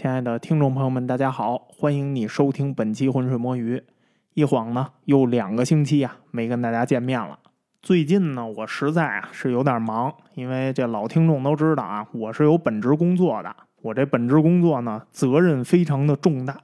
亲爱的听众朋友们，大家好，欢迎你收听本期《浑水摸鱼》。一晃呢，又两个星期啊，没跟大家见面了。最近呢，我实在啊是有点忙，因为这老听众都知道啊，我是有本职工作的。我这本职工作呢，责任非常的重大，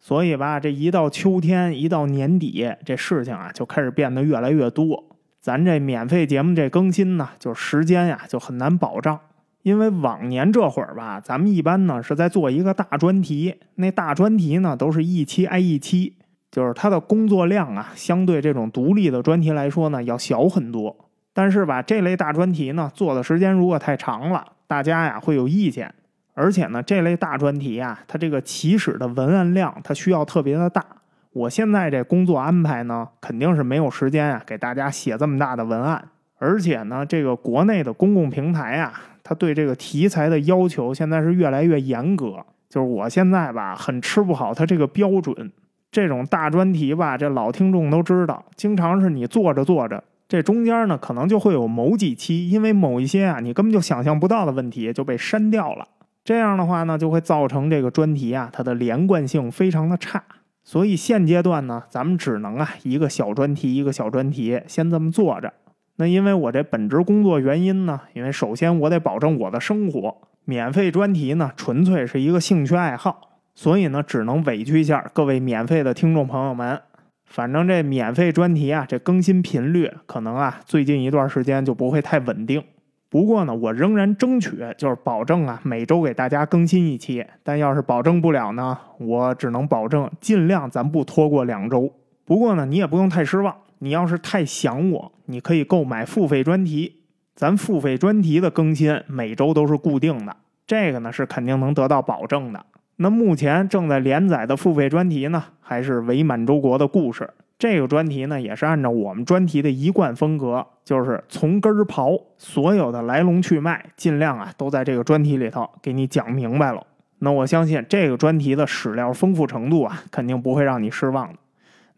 所以吧，这一到秋天，一到年底，这事情啊就开始变得越来越多。咱这免费节目这更新呢，就时间呀就很难保障。因为往年这会儿吧，咱们一般呢是在做一个大专题，那大专题呢都是一期挨一期，就是它的工作量啊，相对这种独立的专题来说呢要小很多。但是吧，这类大专题呢做的时间如果太长了，大家呀会有意见，而且呢这类大专题啊，它这个起始的文案量它需要特别的大。我现在这工作安排呢，肯定是没有时间啊给大家写这么大的文案，而且呢这个国内的公共平台啊。他对这个题材的要求现在是越来越严格，就是我现在吧很吃不好他这个标准。这种大专题吧，这老听众都知道，经常是你做着做着，这中间呢可能就会有某几期，因为某一些啊你根本就想象不到的问题就被删掉了。这样的话呢，就会造成这个专题啊它的连贯性非常的差。所以现阶段呢，咱们只能啊一个小专题一个小专题先这么做着。那因为我这本职工作原因呢，因为首先我得保证我的生活，免费专题呢纯粹是一个兴趣爱好，所以呢只能委屈一下各位免费的听众朋友们。反正这免费专题啊，这更新频率可能啊最近一段时间就不会太稳定。不过呢，我仍然争取就是保证啊每周给大家更新一期。但要是保证不了呢，我只能保证尽量咱不拖过两周。不过呢，你也不用太失望。你要是太想我，你可以购买付费专题。咱付费专题的更新每周都是固定的，这个呢是肯定能得到保证的。那目前正在连载的付费专题呢，还是伪满洲国的故事。这个专题呢，也是按照我们专题的一贯风格，就是从根儿刨，所有的来龙去脉，尽量啊都在这个专题里头给你讲明白了。那我相信这个专题的史料丰富程度啊，肯定不会让你失望的。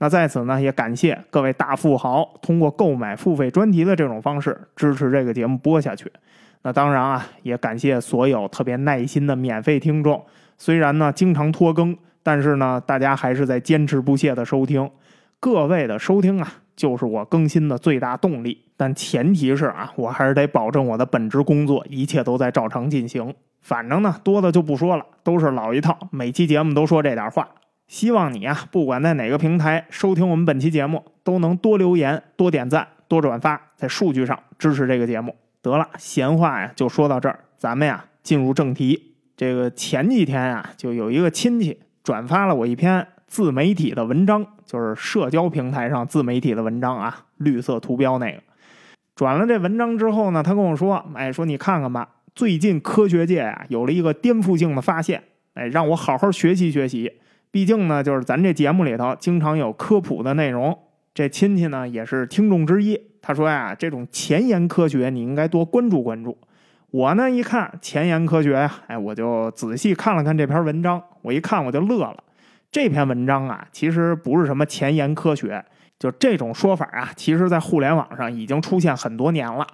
那在此呢，也感谢各位大富豪通过购买付费专题的这种方式支持这个节目播下去。那当然啊，也感谢所有特别耐心的免费听众。虽然呢经常拖更，但是呢大家还是在坚持不懈的收听。各位的收听啊，就是我更新的最大动力。但前提是啊，我还是得保证我的本职工作一切都在照常进行。反正呢多的就不说了，都是老一套，每期节目都说这点话。希望你啊，不管在哪个平台收听我们本期节目，都能多留言、多点赞、多转发，在数据上支持这个节目。得了，闲话呀就说到这儿，咱们呀进入正题。这个前几天啊，就有一个亲戚转发了我一篇自媒体的文章，就是社交平台上自媒体的文章啊，绿色图标那个。转了这文章之后呢，他跟我说：“哎，说你看看吧，最近科学界啊有了一个颠覆性的发现，哎，让我好好学习学习。”毕竟呢，就是咱这节目里头经常有科普的内容。这亲戚呢也是听众之一，他说呀，这种前沿科学你应该多关注关注。我呢一看前沿科学呀，哎，我就仔细看了看这篇文章。我一看我就乐了。这篇文章啊，其实不是什么前沿科学，就这种说法啊，其实在互联网上已经出现很多年了。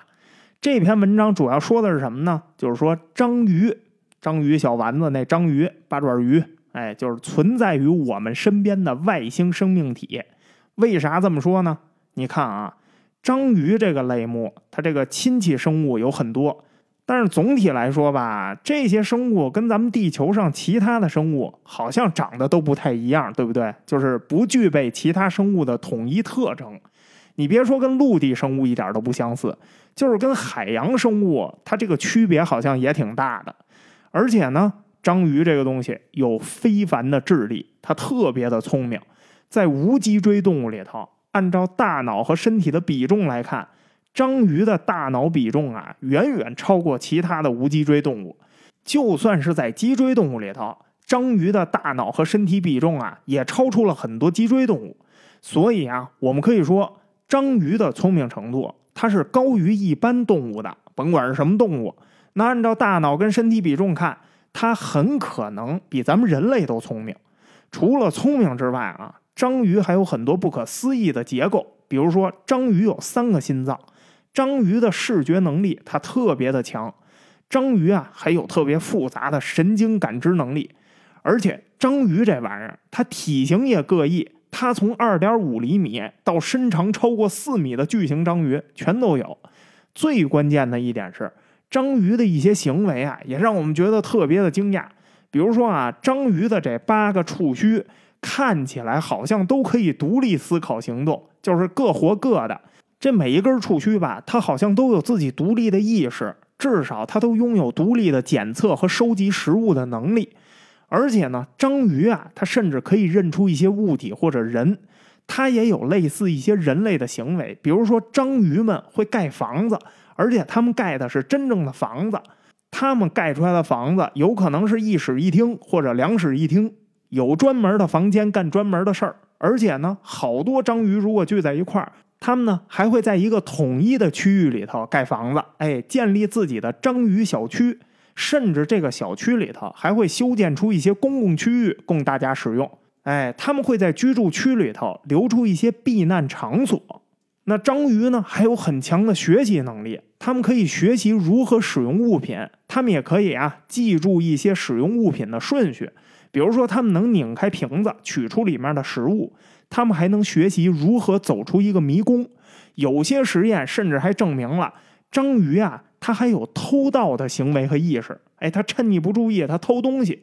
这篇文章主要说的是什么呢？就是说章鱼，章鱼小丸子那章鱼，八爪鱼。哎，就是存在于我们身边的外星生命体。为啥这么说呢？你看啊，章鱼这个类目，它这个亲戚生物有很多，但是总体来说吧，这些生物跟咱们地球上其他的生物好像长得都不太一样，对不对？就是不具备其他生物的统一特征。你别说跟陆地生物一点都不相似，就是跟海洋生物，它这个区别好像也挺大的。而且呢。章鱼这个东西有非凡的智力，它特别的聪明。在无脊椎动物里头，按照大脑和身体的比重来看，章鱼的大脑比重啊，远远超过其他的无脊椎动物。就算是在脊椎动物里头，章鱼的大脑和身体比重啊，也超出了很多脊椎动物。所以啊，我们可以说，章鱼的聪明程度，它是高于一般动物的。甭管是什么动物，那按照大脑跟身体比重看。它很可能比咱们人类都聪明。除了聪明之外啊，章鱼还有很多不可思议的结构。比如说，章鱼有三个心脏，章鱼的视觉能力它特别的强，章鱼啊还有特别复杂的神经感知能力，而且章鱼这玩意儿，它体型也各异，它从二点五厘米到身长超过四米的巨型章鱼全都有。最关键的一点是，章鱼的一些行为啊，也让我们觉得特别的惊讶。比如说啊，章鱼的这八个触须看起来好像都可以独立思考行动，就是各活各的。这每一根触须吧，它好像都有自己独立的意识，至少它都拥有独立的检测和收集食物的能力。而且呢，章鱼啊，它甚至可以认出一些物体或者人，它也有类似一些人类的行为。比如说，章鱼们会盖房子，而且他们盖的是真正的房子。他们盖出来的房子有可能是一室一厅或者两室一厅，有专门的房间干专门的事儿。而且呢，好多章鱼如果聚在一块儿。他们呢还会在一个统一的区域里头盖房子，哎，建立自己的章鱼小区，甚至这个小区里头还会修建出一些公共区域供大家使用。哎，他们会在居住区里头留出一些避难场所。那章鱼呢还有很强的学习能力，他们可以学习如何使用物品，他们也可以啊记住一些使用物品的顺序，比如说他们能拧开瓶子取出里面的食物。他们还能学习如何走出一个迷宫，有些实验甚至还证明了章鱼啊，它还有偷盗的行为和意识。哎，它趁你不注意，它偷东西。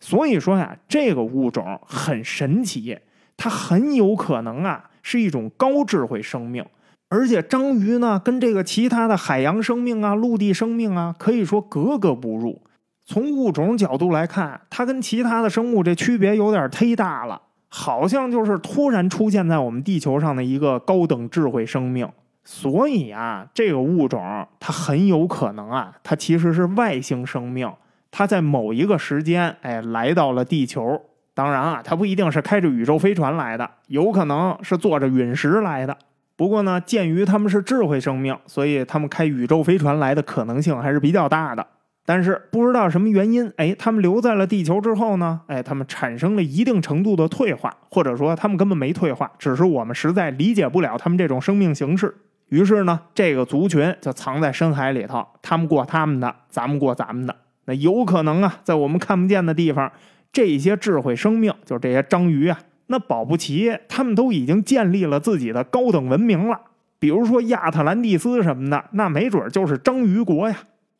所以说呀，这个物种很神奇，它很有可能啊是一种高智慧生命。而且章鱼呢，跟这个其他的海洋生命啊、陆地生命啊，可以说格格不入。从物种角度来看，它跟其他的生物这区别有点忒大了。好像就是突然出现在我们地球上的一个高等智慧生命，所以啊，这个物种它很有可能啊，它其实是外星生命，它在某一个时间哎来到了地球。当然啊，它不一定是开着宇宙飞船来的，有可能是坐着陨石来的。不过呢，鉴于他们是智慧生命，所以他们开宇宙飞船来的可能性还是比较大的。但是不知道什么原因，哎，他们留在了地球之后呢？哎，他们产生了一定程度的退化，或者说他们根本没退化，只是我们实在理解不了他们这种生命形式。于是呢，这个族群就藏在深海里头，他们过他们的，咱们过咱们的。那有可能啊，在我们看不见的地方，这些智慧生命，就这些章鱼啊，那保不齐他们都已经建立了自己的高等文明了。比如说亚特兰蒂斯什么的，那没准就是章鱼国呀。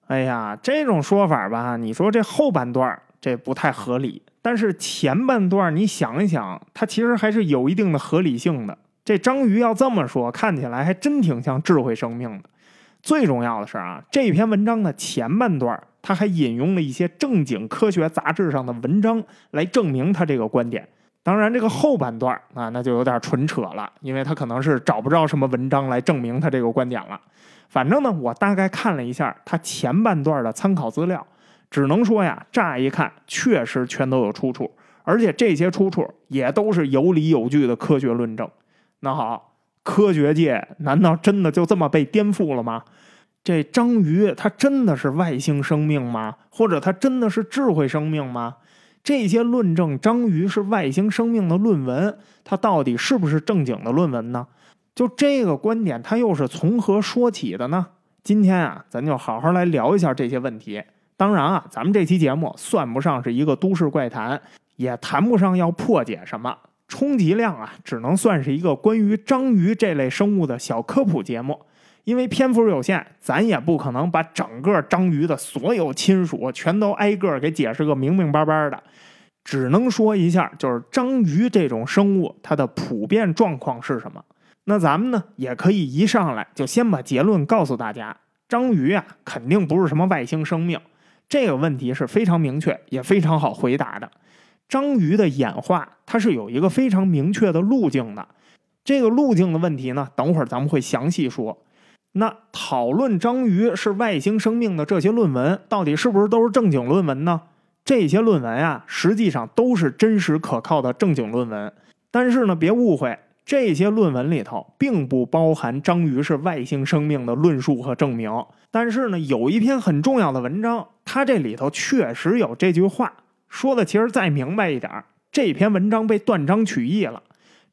哎呀，这种说法吧，你说这后半段这不太合理，但是前半段你想一想，它其实还是有一定的合理性的。这章鱼要这么说，看起来还真挺像智慧生命的。最重要的是啊，这篇文章的前半段，他还引用了一些正经科学杂志上的文章来证明他这个观点。当然，这个后半段啊，那就有点纯扯了，因为他可能是找不着什么文章来证明他这个观点了。反正呢，我大概看了一下他前半段的参考资料，只能说呀，乍一看确实全都有出处，而且这些出处也都是有理有据的科学论证。那好，科学界难道真的就这么被颠覆了吗？这章鱼它真的是外星生命吗？或者它真的是智慧生命吗？这些论证章鱼是外星生命的论文，它到底是不是正经的论文呢？就这个观点，它又是从何说起的呢？今天啊，咱就好好来聊一下这些问题。当然啊，咱们这期节目算不上是一个都市怪谈，也谈不上要破解什么，充其量啊，只能算是一个关于章鱼这类生物的小科普节目。因为篇幅有限，咱也不可能把整个章鱼的所有亲属全都挨个给解释个明明白白的，只能说一下，就是章鱼这种生物它的普遍状况是什么。那咱们呢，也可以一上来就先把结论告诉大家：章鱼啊，肯定不是什么外星生命。这个问题是非常明确，也非常好回答的。章鱼的演化，它是有一个非常明确的路径的。这个路径的问题呢，等会儿咱们会详细说。那讨论章鱼是外星生命的这些论文，到底是不是都是正经论文呢？这些论文啊，实际上都是真实可靠的正经论文。但是呢，别误会。这些论文里头并不包含章鱼是外星生命的论述和证明，但是呢，有一篇很重要的文章，它这里头确实有这句话说的。其实再明白一点，这篇文章被断章取义了。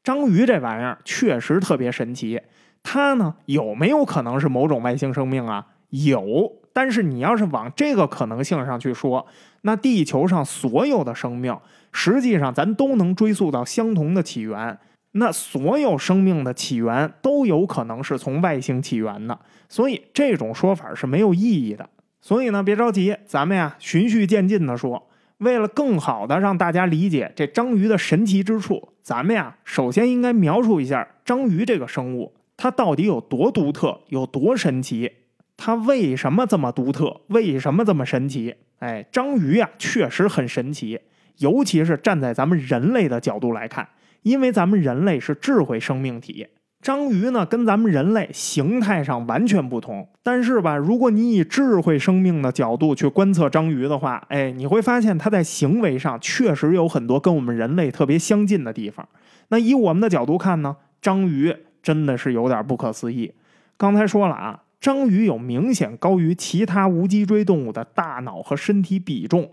章鱼这玩意儿确实特别神奇，它呢有没有可能是某种外星生命啊？有，但是你要是往这个可能性上去说，那地球上所有的生命，实际上咱都能追溯到相同的起源。那所有生命的起源都有可能是从外星起源的，所以这种说法是没有意义的。所以呢，别着急，咱们呀循序渐进的说。为了更好的让大家理解这章鱼的神奇之处，咱们呀首先应该描述一下章鱼这个生物，它到底有多独特，有多神奇？它为什么这么独特？为什么这么神奇？哎，章鱼呀确实很神奇，尤其是站在咱们人类的角度来看。因为咱们人类是智慧生命体，章鱼呢跟咱们人类形态上完全不同。但是吧，如果你以智慧生命的角度去观测章鱼的话，哎，你会发现它在行为上确实有很多跟我们人类特别相近的地方。那以我们的角度看呢，章鱼真的是有点不可思议。刚才说了啊，章鱼有明显高于其他无脊椎动物的大脑和身体比重，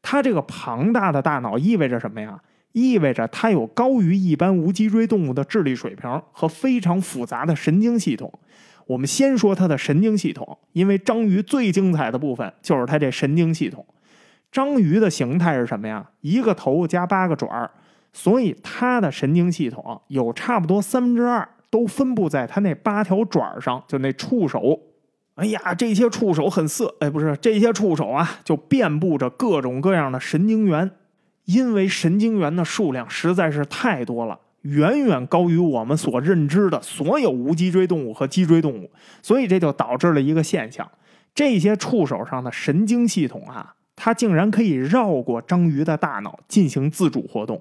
它这个庞大的大脑意味着什么呀？意味着它有高于一般无脊椎动物的智力水平和非常复杂的神经系统。我们先说它的神经系统，因为章鱼最精彩的部分就是它这神经系统。章鱼的形态是什么呀？一个头加八个爪儿，所以它的神经系统有差不多三分之二都分布在它那八条爪上，就那触手。哎呀，这些触手很色，哎，不是这些触手啊，就遍布着各种各样的神经元。因为神经元的数量实在是太多了，远远高于我们所认知的所有无脊椎动物和脊椎动物，所以这就导致了一个现象：这些触手上的神经系统啊，它竟然可以绕过章鱼的大脑进行自主活动。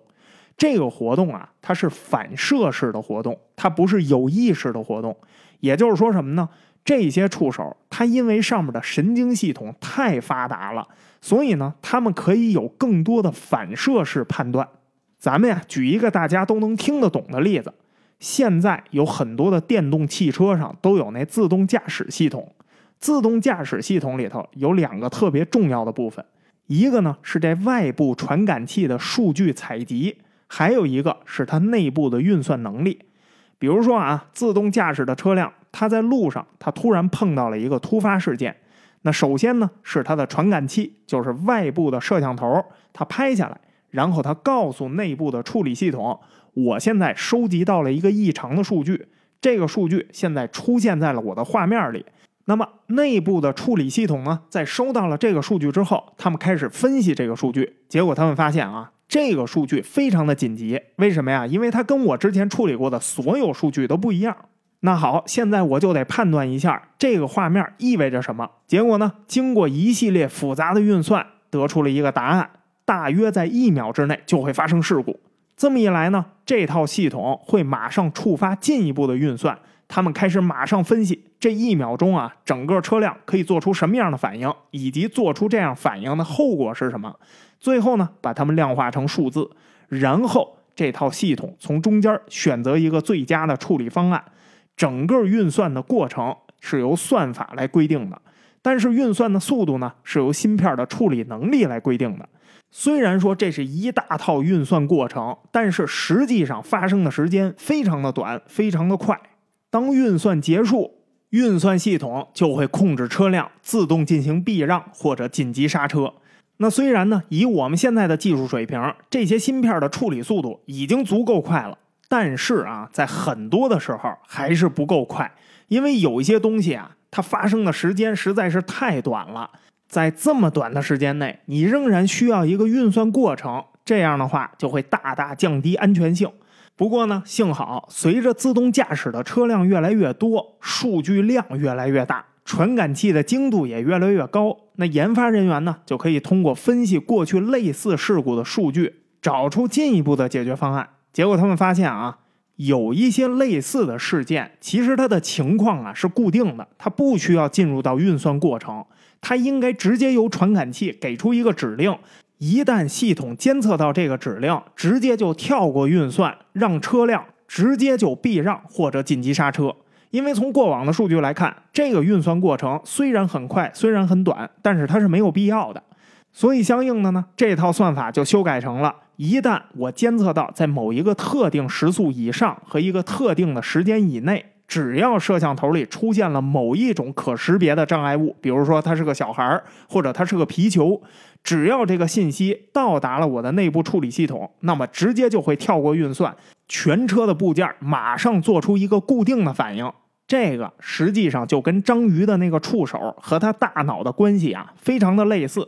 这个活动啊，它是反射式的活动，它不是有意识的活动。也就是说什么呢？这些触手，它因为上面的神经系统太发达了。所以呢，它们可以有更多的反射式判断。咱们呀，举一个大家都能听得懂的例子。现在有很多的电动汽车上都有那自动驾驶系统。自动驾驶系统里头有两个特别重要的部分，一个呢是这外部传感器的数据采集，还有一个是它内部的运算能力。比如说啊，自动驾驶的车辆，它在路上，它突然碰到了一个突发事件。那首先呢，是它的传感器，就是外部的摄像头，它拍下来，然后它告诉内部的处理系统，我现在收集到了一个异常的数据，这个数据现在出现在了我的画面里。那么内部的处理系统呢，在收到了这个数据之后，他们开始分析这个数据，结果他们发现啊，这个数据非常的紧急，为什么呀？因为它跟我之前处理过的所有数据都不一样。那好，现在我就得判断一下这个画面意味着什么。结果呢，经过一系列复杂的运算，得出了一个答案：大约在一秒之内就会发生事故。这么一来呢，这套系统会马上触发进一步的运算，他们开始马上分析这一秒钟啊，整个车辆可以做出什么样的反应，以及做出这样反应的后果是什么。最后呢，把它们量化成数字，然后这套系统从中间选择一个最佳的处理方案。整个运算的过程是由算法来规定的，但是运算的速度呢是由芯片的处理能力来规定的。虽然说这是一大套运算过程，但是实际上发生的时间非常的短，非常的快。当运算结束，运算系统就会控制车辆自动进行避让或者紧急刹车。那虽然呢，以我们现在的技术水平，这些芯片的处理速度已经足够快了。但是啊，在很多的时候还是不够快，因为有一些东西啊，它发生的时间实在是太短了。在这么短的时间内，你仍然需要一个运算过程，这样的话就会大大降低安全性。不过呢，幸好随着自动驾驶的车辆越来越多，数据量越来越大，传感器的精度也越来越高，那研发人员呢就可以通过分析过去类似事故的数据，找出进一步的解决方案。结果他们发现啊，有一些类似的事件，其实它的情况啊是固定的，它不需要进入到运算过程，它应该直接由传感器给出一个指令，一旦系统监测到这个指令，直接就跳过运算，让车辆直接就避让或者紧急刹车。因为从过往的数据来看，这个运算过程虽然很快，虽然很短，但是它是没有必要的。所以相应的呢，这套算法就修改成了。一旦我监测到在某一个特定时速以上和一个特定的时间以内，只要摄像头里出现了某一种可识别的障碍物，比如说它是个小孩儿，或者它是个皮球，只要这个信息到达了我的内部处理系统，那么直接就会跳过运算，全车的部件马上做出一个固定的反应。这个实际上就跟章鱼的那个触手和它大脑的关系啊，非常的类似。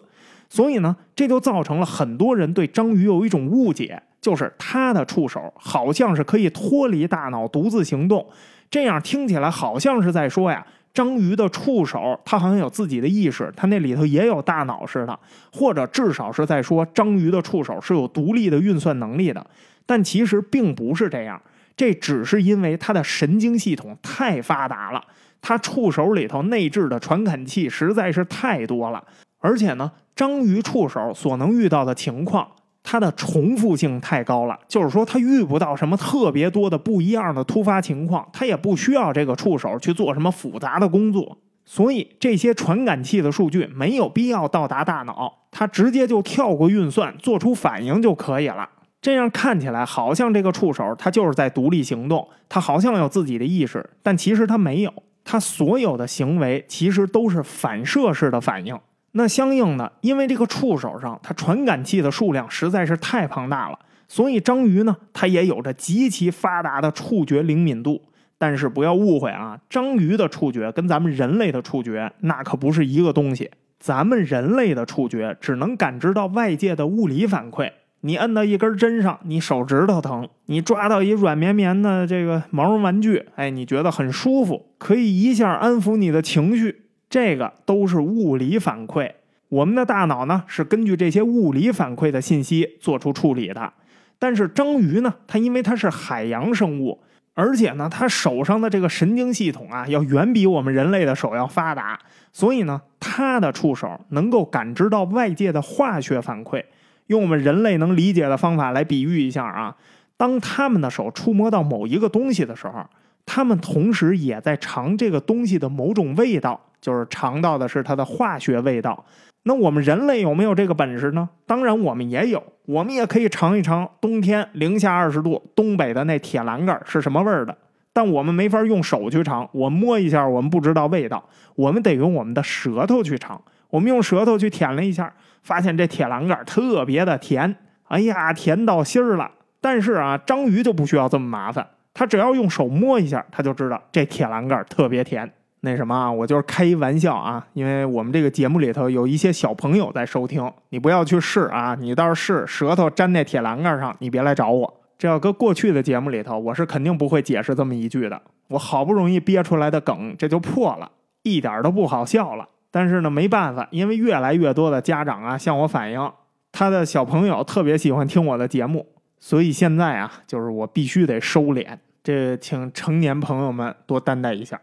所以呢，这就造成了很多人对章鱼有一种误解，就是它的触手好像是可以脱离大脑独自行动。这样听起来好像是在说呀，章鱼的触手它好像有自己的意识，它那里头也有大脑似的，或者至少是在说章鱼的触手是有独立的运算能力的。但其实并不是这样，这只是因为它的神经系统太发达了，它触手里头内置的传感器实在是太多了，而且呢。章鱼触手所能遇到的情况，它的重复性太高了，就是说它遇不到什么特别多的不一样的突发情况，它也不需要这个触手去做什么复杂的工作，所以这些传感器的数据没有必要到达大脑，它直接就跳过运算做出反应就可以了。这样看起来好像这个触手它就是在独立行动，它好像有自己的意识，但其实它没有，它所有的行为其实都是反射式的反应。那相应的，因为这个触手上它传感器的数量实在是太庞大了，所以章鱼呢，它也有着极其发达的触觉灵敏度。但是不要误会啊，章鱼的触觉跟咱们人类的触觉那可不是一个东西。咱们人类的触觉只能感知到外界的物理反馈，你摁到一根针上，你手指头疼；你抓到一软绵绵的这个毛绒玩具，哎，你觉得很舒服，可以一下安抚你的情绪。这个都是物理反馈，我们的大脑呢是根据这些物理反馈的信息做出处理的。但是章鱼呢，它因为它是海洋生物，而且呢，它手上的这个神经系统啊，要远比我们人类的手要发达，所以呢，它的触手能够感知到外界的化学反馈。用我们人类能理解的方法来比喻一下啊，当他们的手触摸到某一个东西的时候，他们同时也在尝这个东西的某种味道。就是尝到的是它的化学味道。那我们人类有没有这个本事呢？当然，我们也有，我们也可以尝一尝冬天零下二十度东北的那铁栏杆是什么味儿的。但我们没法用手去尝，我摸一下，我们不知道味道，我们得用我们的舌头去尝。我们用舌头去舔了一下，发现这铁栏杆特别的甜，哎呀，甜到心儿了。但是啊，章鱼就不需要这么麻烦，它只要用手摸一下，它就知道这铁栏杆特别甜。那什么啊，我就是开一玩笑啊，因为我们这个节目里头有一些小朋友在收听，你不要去试啊，你倒是试舌头粘那铁栏杆上，你别来找我。这要搁过去的节目里头，我是肯定不会解释这么一句的。我好不容易憋出来的梗，这就破了，一点都不好笑了。但是呢，没办法，因为越来越多的家长啊向我反映，他的小朋友特别喜欢听我的节目，所以现在啊，就是我必须得收敛。这请成年朋友们多担待一下。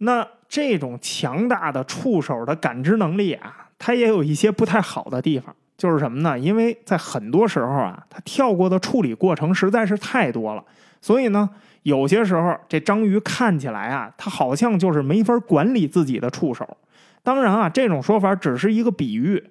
那这种强大的触手的感知能力啊，它也有一些不太好的地方，就是什么呢？因为在很多时候啊，它跳过的处理过程实在是太多了，所以呢，有些时候这章鱼看起来啊，它好像就是没法管理自己的触手。当然啊，这种说法只是一个比喻，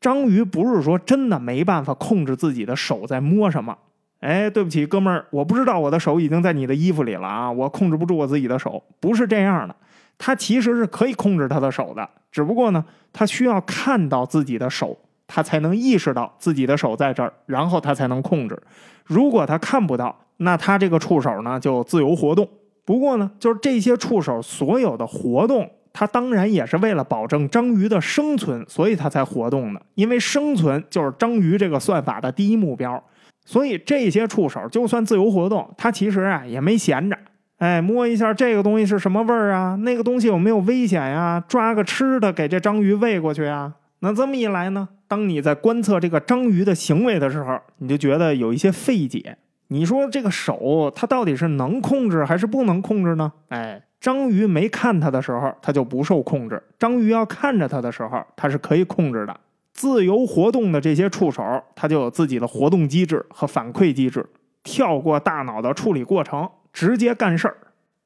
章鱼不是说真的没办法控制自己的手在摸什么。哎，对不起，哥们儿，我不知道我的手已经在你的衣服里了啊，我控制不住我自己的手，不是这样的。他其实是可以控制他的手的，只不过呢，他需要看到自己的手，他才能意识到自己的手在这儿，然后他才能控制。如果他看不到，那他这个触手呢就自由活动。不过呢，就是这些触手所有的活动，它当然也是为了保证章鱼的生存，所以它才活动的。因为生存就是章鱼这个算法的第一目标，所以这些触手就算自由活动，它其实啊也没闲着。哎，摸一下这个东西是什么味儿啊？那个东西有没有危险呀？抓个吃的给这章鱼喂过去啊？那这么一来呢，当你在观测这个章鱼的行为的时候，你就觉得有一些费解。你说这个手它到底是能控制还是不能控制呢？哎，章鱼没看它的时候，它就不受控制；章鱼要看着它的时候，它是可以控制的。自由活动的这些触手，它就有自己的活动机制和反馈机制，跳过大脑的处理过程。直接干事儿。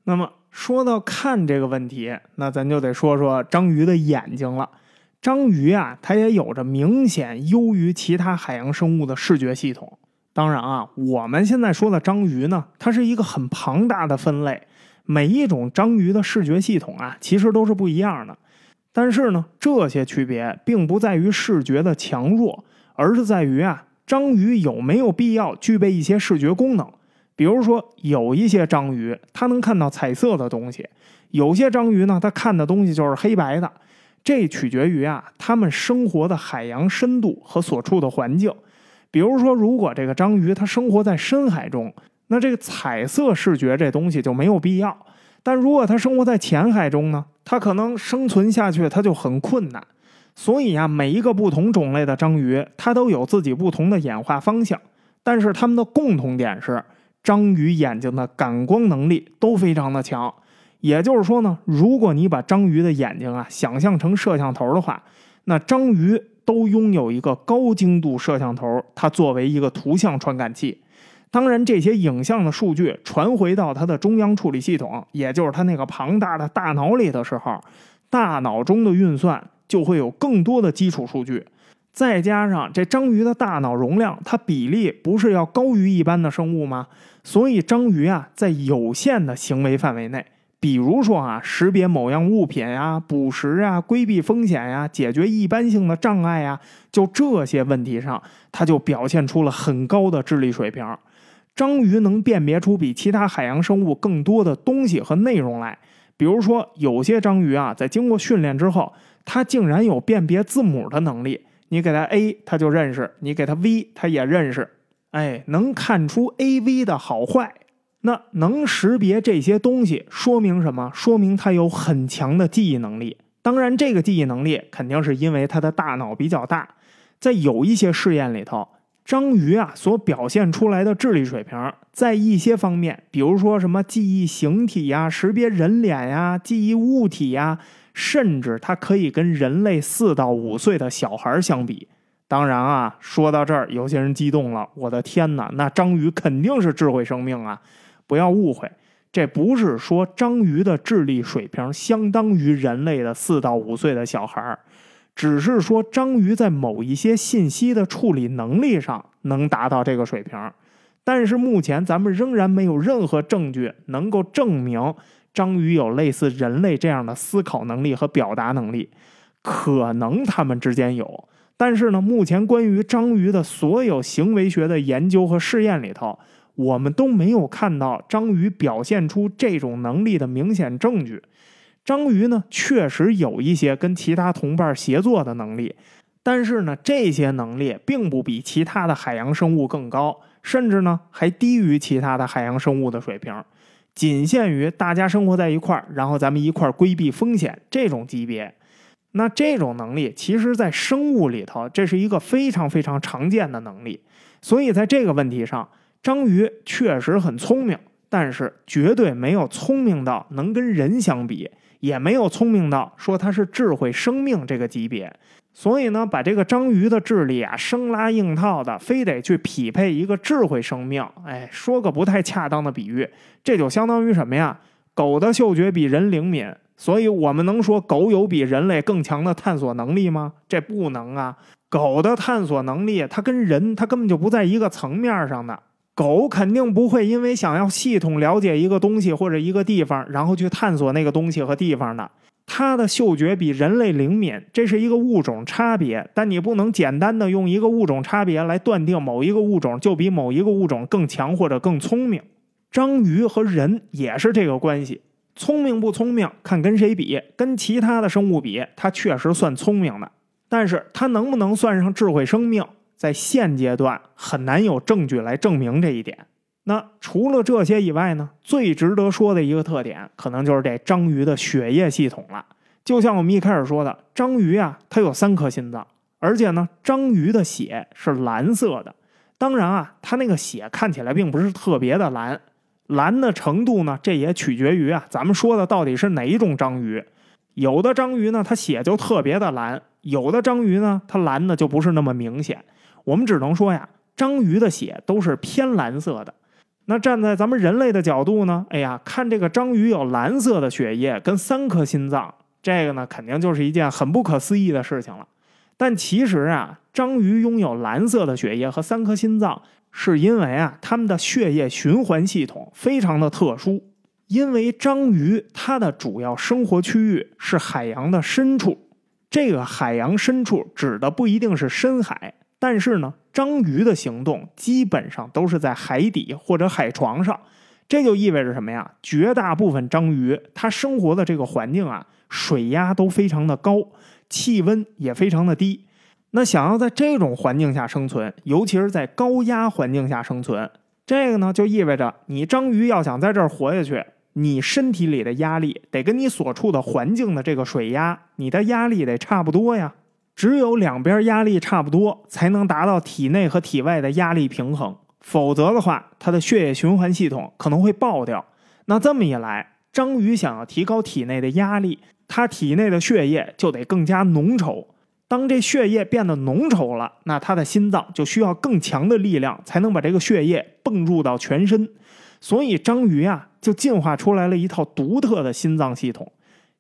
那么说到看这个问题，那咱就得说说章鱼的眼睛了。章鱼啊，它也有着明显优于其他海洋生物的视觉系统。当然啊，我们现在说的章鱼呢，它是一个很庞大的分类，每一种章鱼的视觉系统啊，其实都是不一样的。但是呢，这些区别并不在于视觉的强弱，而是在于啊，章鱼有没有必要具备一些视觉功能。比如说，有一些章鱼它能看到彩色的东西，有些章鱼呢，它看的东西就是黑白的。这取决于啊，它们生活的海洋深度和所处的环境。比如说，如果这个章鱼它生活在深海中，那这个彩色视觉这东西就没有必要。但如果它生活在浅海中呢，它可能生存下去它就很困难。所以啊，每一个不同种类的章鱼，它都有自己不同的演化方向。但是它们的共同点是，章鱼眼睛的感光能力都非常的强。也就是说呢，如果你把章鱼的眼睛啊想象成摄像头的话，那章鱼都拥有一个高精度摄像头，它作为一个图像传感器。当然，这些影像的数据传回到它的中央处理系统，也就是它那个庞大的大脑里的时候，大脑中的运算就会有更多的基础数据。再加上这章鱼的大脑容量，它比例不是要高于一般的生物吗？所以章鱼啊，在有限的行为范围内，比如说啊，识别某样物品呀、捕食啊、规避风险呀、解决一般性的障碍呀，就这些问题上，它就表现出了很高的智力水平。章鱼能辨别出比其他海洋生物更多的东西和内容来，比如说，有些章鱼啊，在经过训练之后，它竟然有辨别字母的能力。你给它 A，它就认识；你给它 V，它也认识。哎，能看出 A、V 的好坏。那能识别这些东西，说明什么？说明它有很强的记忆能力。当然，这个记忆能力肯定是因为它的大脑比较大。在有一些试验里头。章鱼啊，所表现出来的智力水平，在一些方面，比如说什么记忆形体呀、识别人脸呀、记忆物体呀，甚至它可以跟人类四到五岁的小孩相比。当然啊，说到这儿，有些人激动了，我的天哪，那章鱼肯定是智慧生命啊！不要误会，这不是说章鱼的智力水平相当于人类的四到五岁的小孩只是说，章鱼在某一些信息的处理能力上能达到这个水平，但是目前咱们仍然没有任何证据能够证明章鱼有类似人类这样的思考能力和表达能力。可能他们之间有，但是呢，目前关于章鱼的所有行为学的研究和试验里头，我们都没有看到章鱼表现出这种能力的明显证据。章鱼呢，确实有一些跟其他同伴协作的能力，但是呢，这些能力并不比其他的海洋生物更高，甚至呢，还低于其他的海洋生物的水平，仅限于大家生活在一块儿，然后咱们一块儿规避风险这种级别。那这种能力，其实在生物里头，这是一个非常非常常见的能力。所以在这个问题上，章鱼确实很聪明，但是绝对没有聪明到能跟人相比。也没有聪明到说它是智慧生命这个级别，所以呢，把这个章鱼的智力啊生拉硬套的，非得去匹配一个智慧生命。哎，说个不太恰当的比喻，这就相当于什么呀？狗的嗅觉比人灵敏，所以我们能说狗有比人类更强的探索能力吗？这不能啊！狗的探索能力，它跟人它根本就不在一个层面上的。狗肯定不会因为想要系统了解一个东西或者一个地方，然后去探索那个东西和地方的。它的嗅觉比人类灵敏，这是一个物种差别。但你不能简单的用一个物种差别来断定某一个物种就比某一个物种更强或者更聪明。章鱼和人也是这个关系，聪明不聪明看跟谁比，跟其他的生物比，它确实算聪明的，但是它能不能算上智慧生命？在现阶段很难有证据来证明这一点。那除了这些以外呢？最值得说的一个特点，可能就是这章鱼的血液系统了。就像我们一开始说的，章鱼啊，它有三颗心脏，而且呢，章鱼的血是蓝色的。当然啊，它那个血看起来并不是特别的蓝，蓝的程度呢，这也取决于啊，咱们说的到底是哪一种章鱼。有的章鱼呢，它血就特别的蓝；有的章鱼呢，它蓝的就不是那么明显。我们只能说呀，章鱼的血都是偏蓝色的。那站在咱们人类的角度呢？哎呀，看这个章鱼有蓝色的血液跟三颗心脏，这个呢肯定就是一件很不可思议的事情了。但其实啊，章鱼拥有蓝色的血液和三颗心脏，是因为啊，它们的血液循环系统非常的特殊。因为章鱼它的主要生活区域是海洋的深处，这个海洋深处指的不一定是深海，但是呢，章鱼的行动基本上都是在海底或者海床上，这就意味着什么呀？绝大部分章鱼它生活的这个环境啊，水压都非常的高，气温也非常的低。那想要在这种环境下生存，尤其是在高压环境下生存，这个呢就意味着你章鱼要想在这儿活下去。你身体里的压力得跟你所处的环境的这个水压，你的压力得差不多呀。只有两边压力差不多，才能达到体内和体外的压力平衡。否则的话，它的血液循环系统可能会爆掉。那这么一来，章鱼想要提高体内的压力，它体内的血液就得更加浓稠。当这血液变得浓稠了，那它的心脏就需要更强的力量，才能把这个血液泵入到全身。所以章鱼啊，就进化出来了一套独特的心脏系统。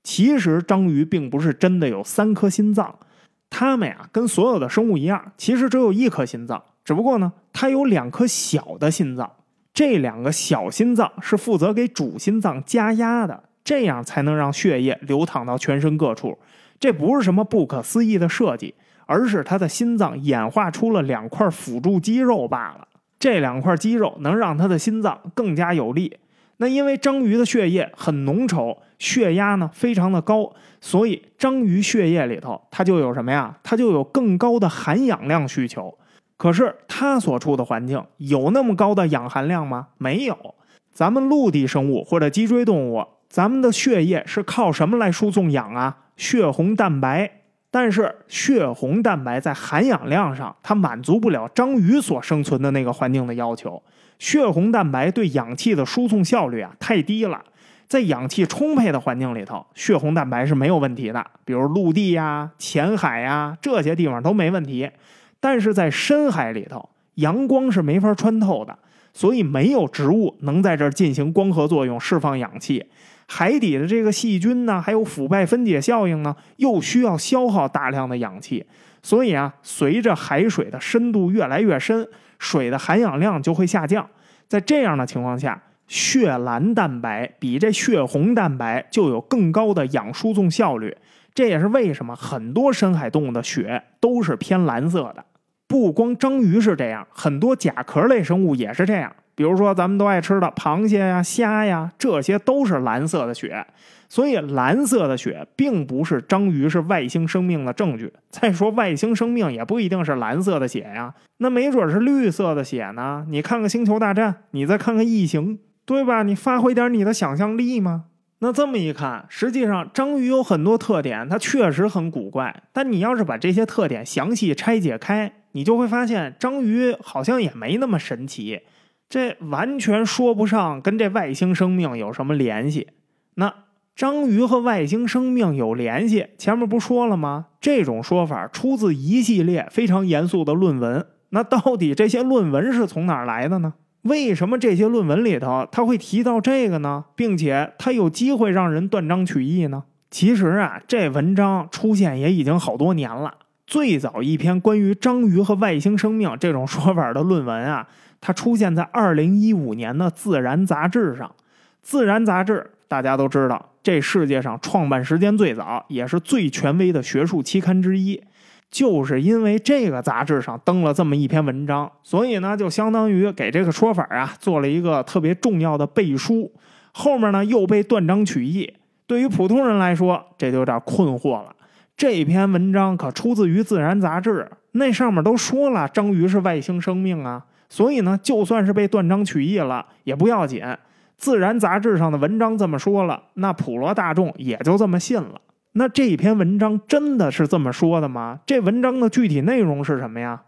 其实章鱼并不是真的有三颗心脏，它们呀跟所有的生物一样，其实只有一颗心脏。只不过呢，它有两颗小的心脏，这两个小心脏是负责给主心脏加压的，这样才能让血液流淌到全身各处。这不是什么不可思议的设计，而是它的心脏演化出了两块辅助肌肉罢了。这两块肌肉能让他的心脏更加有力。那因为章鱼的血液很浓稠，血压呢非常的高，所以章鱼血液里头它就有什么呀？它就有更高的含氧量需求。可是它所处的环境有那么高的氧含量吗？没有。咱们陆地生物或者脊椎动物，咱们的血液是靠什么来输送氧啊？血红蛋白。但是血红蛋白在含氧量上，它满足不了章鱼所生存的那个环境的要求。血红蛋白对氧气的输送效率啊太低了，在氧气充沛的环境里头，血红蛋白是没有问题的，比如陆地呀、浅海呀这些地方都没问题。但是在深海里头，阳光是没法穿透的，所以没有植物能在这儿进行光合作用释放氧气。海底的这个细菌呢，还有腐败分解效应呢，又需要消耗大量的氧气，所以啊，随着海水的深度越来越深，水的含氧量就会下降。在这样的情况下，血蓝蛋白比这血红蛋白就有更高的氧输送效率。这也是为什么很多深海动物的血都是偏蓝色的。不光章鱼是这样，很多甲壳类生物也是这样。比如说，咱们都爱吃的螃蟹呀、虾呀，这些都是蓝色的血。所以，蓝色的血并不是章鱼是外星生命的证据。再说，外星生命也不一定是蓝色的血呀，那没准是绿色的血呢。你看看《星球大战》，你再看看《异形》，对吧？你发挥点你的想象力嘛。那这么一看，实际上章鱼有很多特点，它确实很古怪。但你要是把这些特点详细拆解开，你就会发现章鱼好像也没那么神奇。这完全说不上跟这外星生命有什么联系。那章鱼和外星生命有联系，前面不说了吗？这种说法出自一系列非常严肃的论文。那到底这些论文是从哪儿来的呢？为什么这些论文里头他会提到这个呢？并且他有机会让人断章取义呢？其实啊，这文章出现也已经好多年了。最早一篇关于章鱼和外星生命这种说法的论文啊。它出现在二零一五年的《自然》杂志上，《自然》杂志大家都知道，这世界上创办时间最早也是最权威的学术期刊之一。就是因为这个杂志上登了这么一篇文章，所以呢，就相当于给这个说法啊做了一个特别重要的背书。后面呢又被断章取义，对于普通人来说，这就有点困惑了。这篇文章可出自于《自然》杂志，那上面都说了，章鱼是外星生命啊。所以呢，就算是被断章取义了也不要紧，《自然》杂志上的文章这么说了，那普罗大众也就这么信了。那这篇文章真的是这么说的吗？这文章的具体内容是什么呀？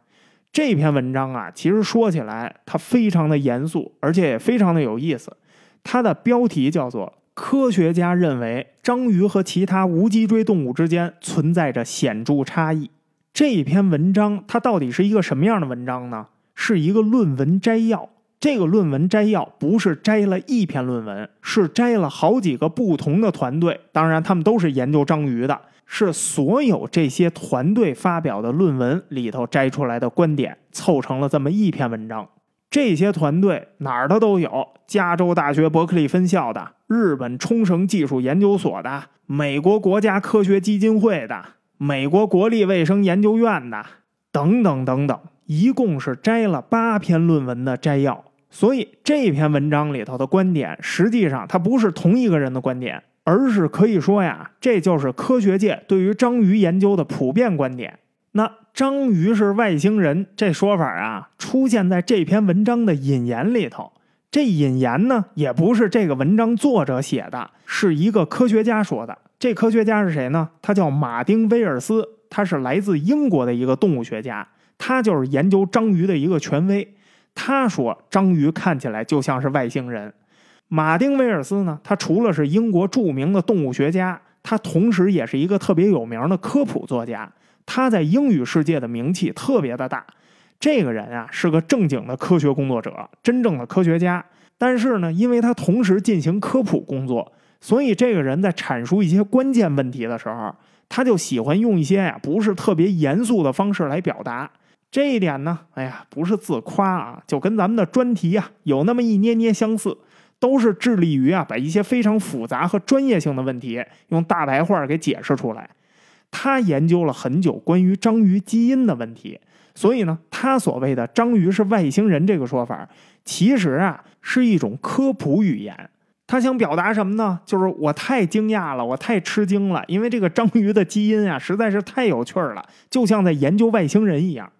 这篇文章啊，其实说起来它非常的严肃，而且也非常的有意思。它的标题叫做《科学家认为章鱼和其他无脊椎动物之间存在着显著差异》。这篇文章它到底是一个什么样的文章呢？是一个论文摘要，这个论文摘要不是摘了一篇论文，是摘了好几个不同的团队，当然他们都是研究章鱼的，是所有这些团队发表的论文里头摘出来的观点，凑成了这么一篇文章。这些团队哪儿的都有，加州大学伯克利分校的，日本冲绳技术研究所的，美国国家科学基金会的，美国国立卫生研究院的，等等等等，一共是摘了八篇论文的摘要。所以这篇文章里头的观点，实际上它不是同一个人的观点，而是可以说呀，这就是科学界对于章鱼研究的普遍观点。那章鱼是外星人这说法啊，出现在这篇文章的引言里头。这引言呢，也不是这个文章作者写的，是一个科学家说的。这科学家是谁呢？他叫马丁·威尔斯，他是来自英国的一个动物学家，他就是研究章鱼的一个权威。他说，章鱼看起来就像是外星人。马丁·威尔斯呢，他除了是英国著名的动物学家，他同时也是一个特别有名的科普作家。他在英语世界的名气特别的大，这个人啊是个正经的科学工作者，真正的科学家。但是呢，因为他同时进行科普工作，所以这个人在阐述一些关键问题的时候，他就喜欢用一些呀不是特别严肃的方式来表达。这一点呢，哎呀，不是自夸啊，就跟咱们的专题啊有那么一捏捏相似，都是致力于啊把一些非常复杂和专业性的问题用大白话给解释出来。他研究了很久关于章鱼基因的问题，所以呢，他所谓的章鱼是外星人这个说法，其实啊是一种科普语言。他想表达什么呢？就是我太惊讶了，我太吃惊了，因为这个章鱼的基因啊实在是太有趣了，就像在研究外星人一样。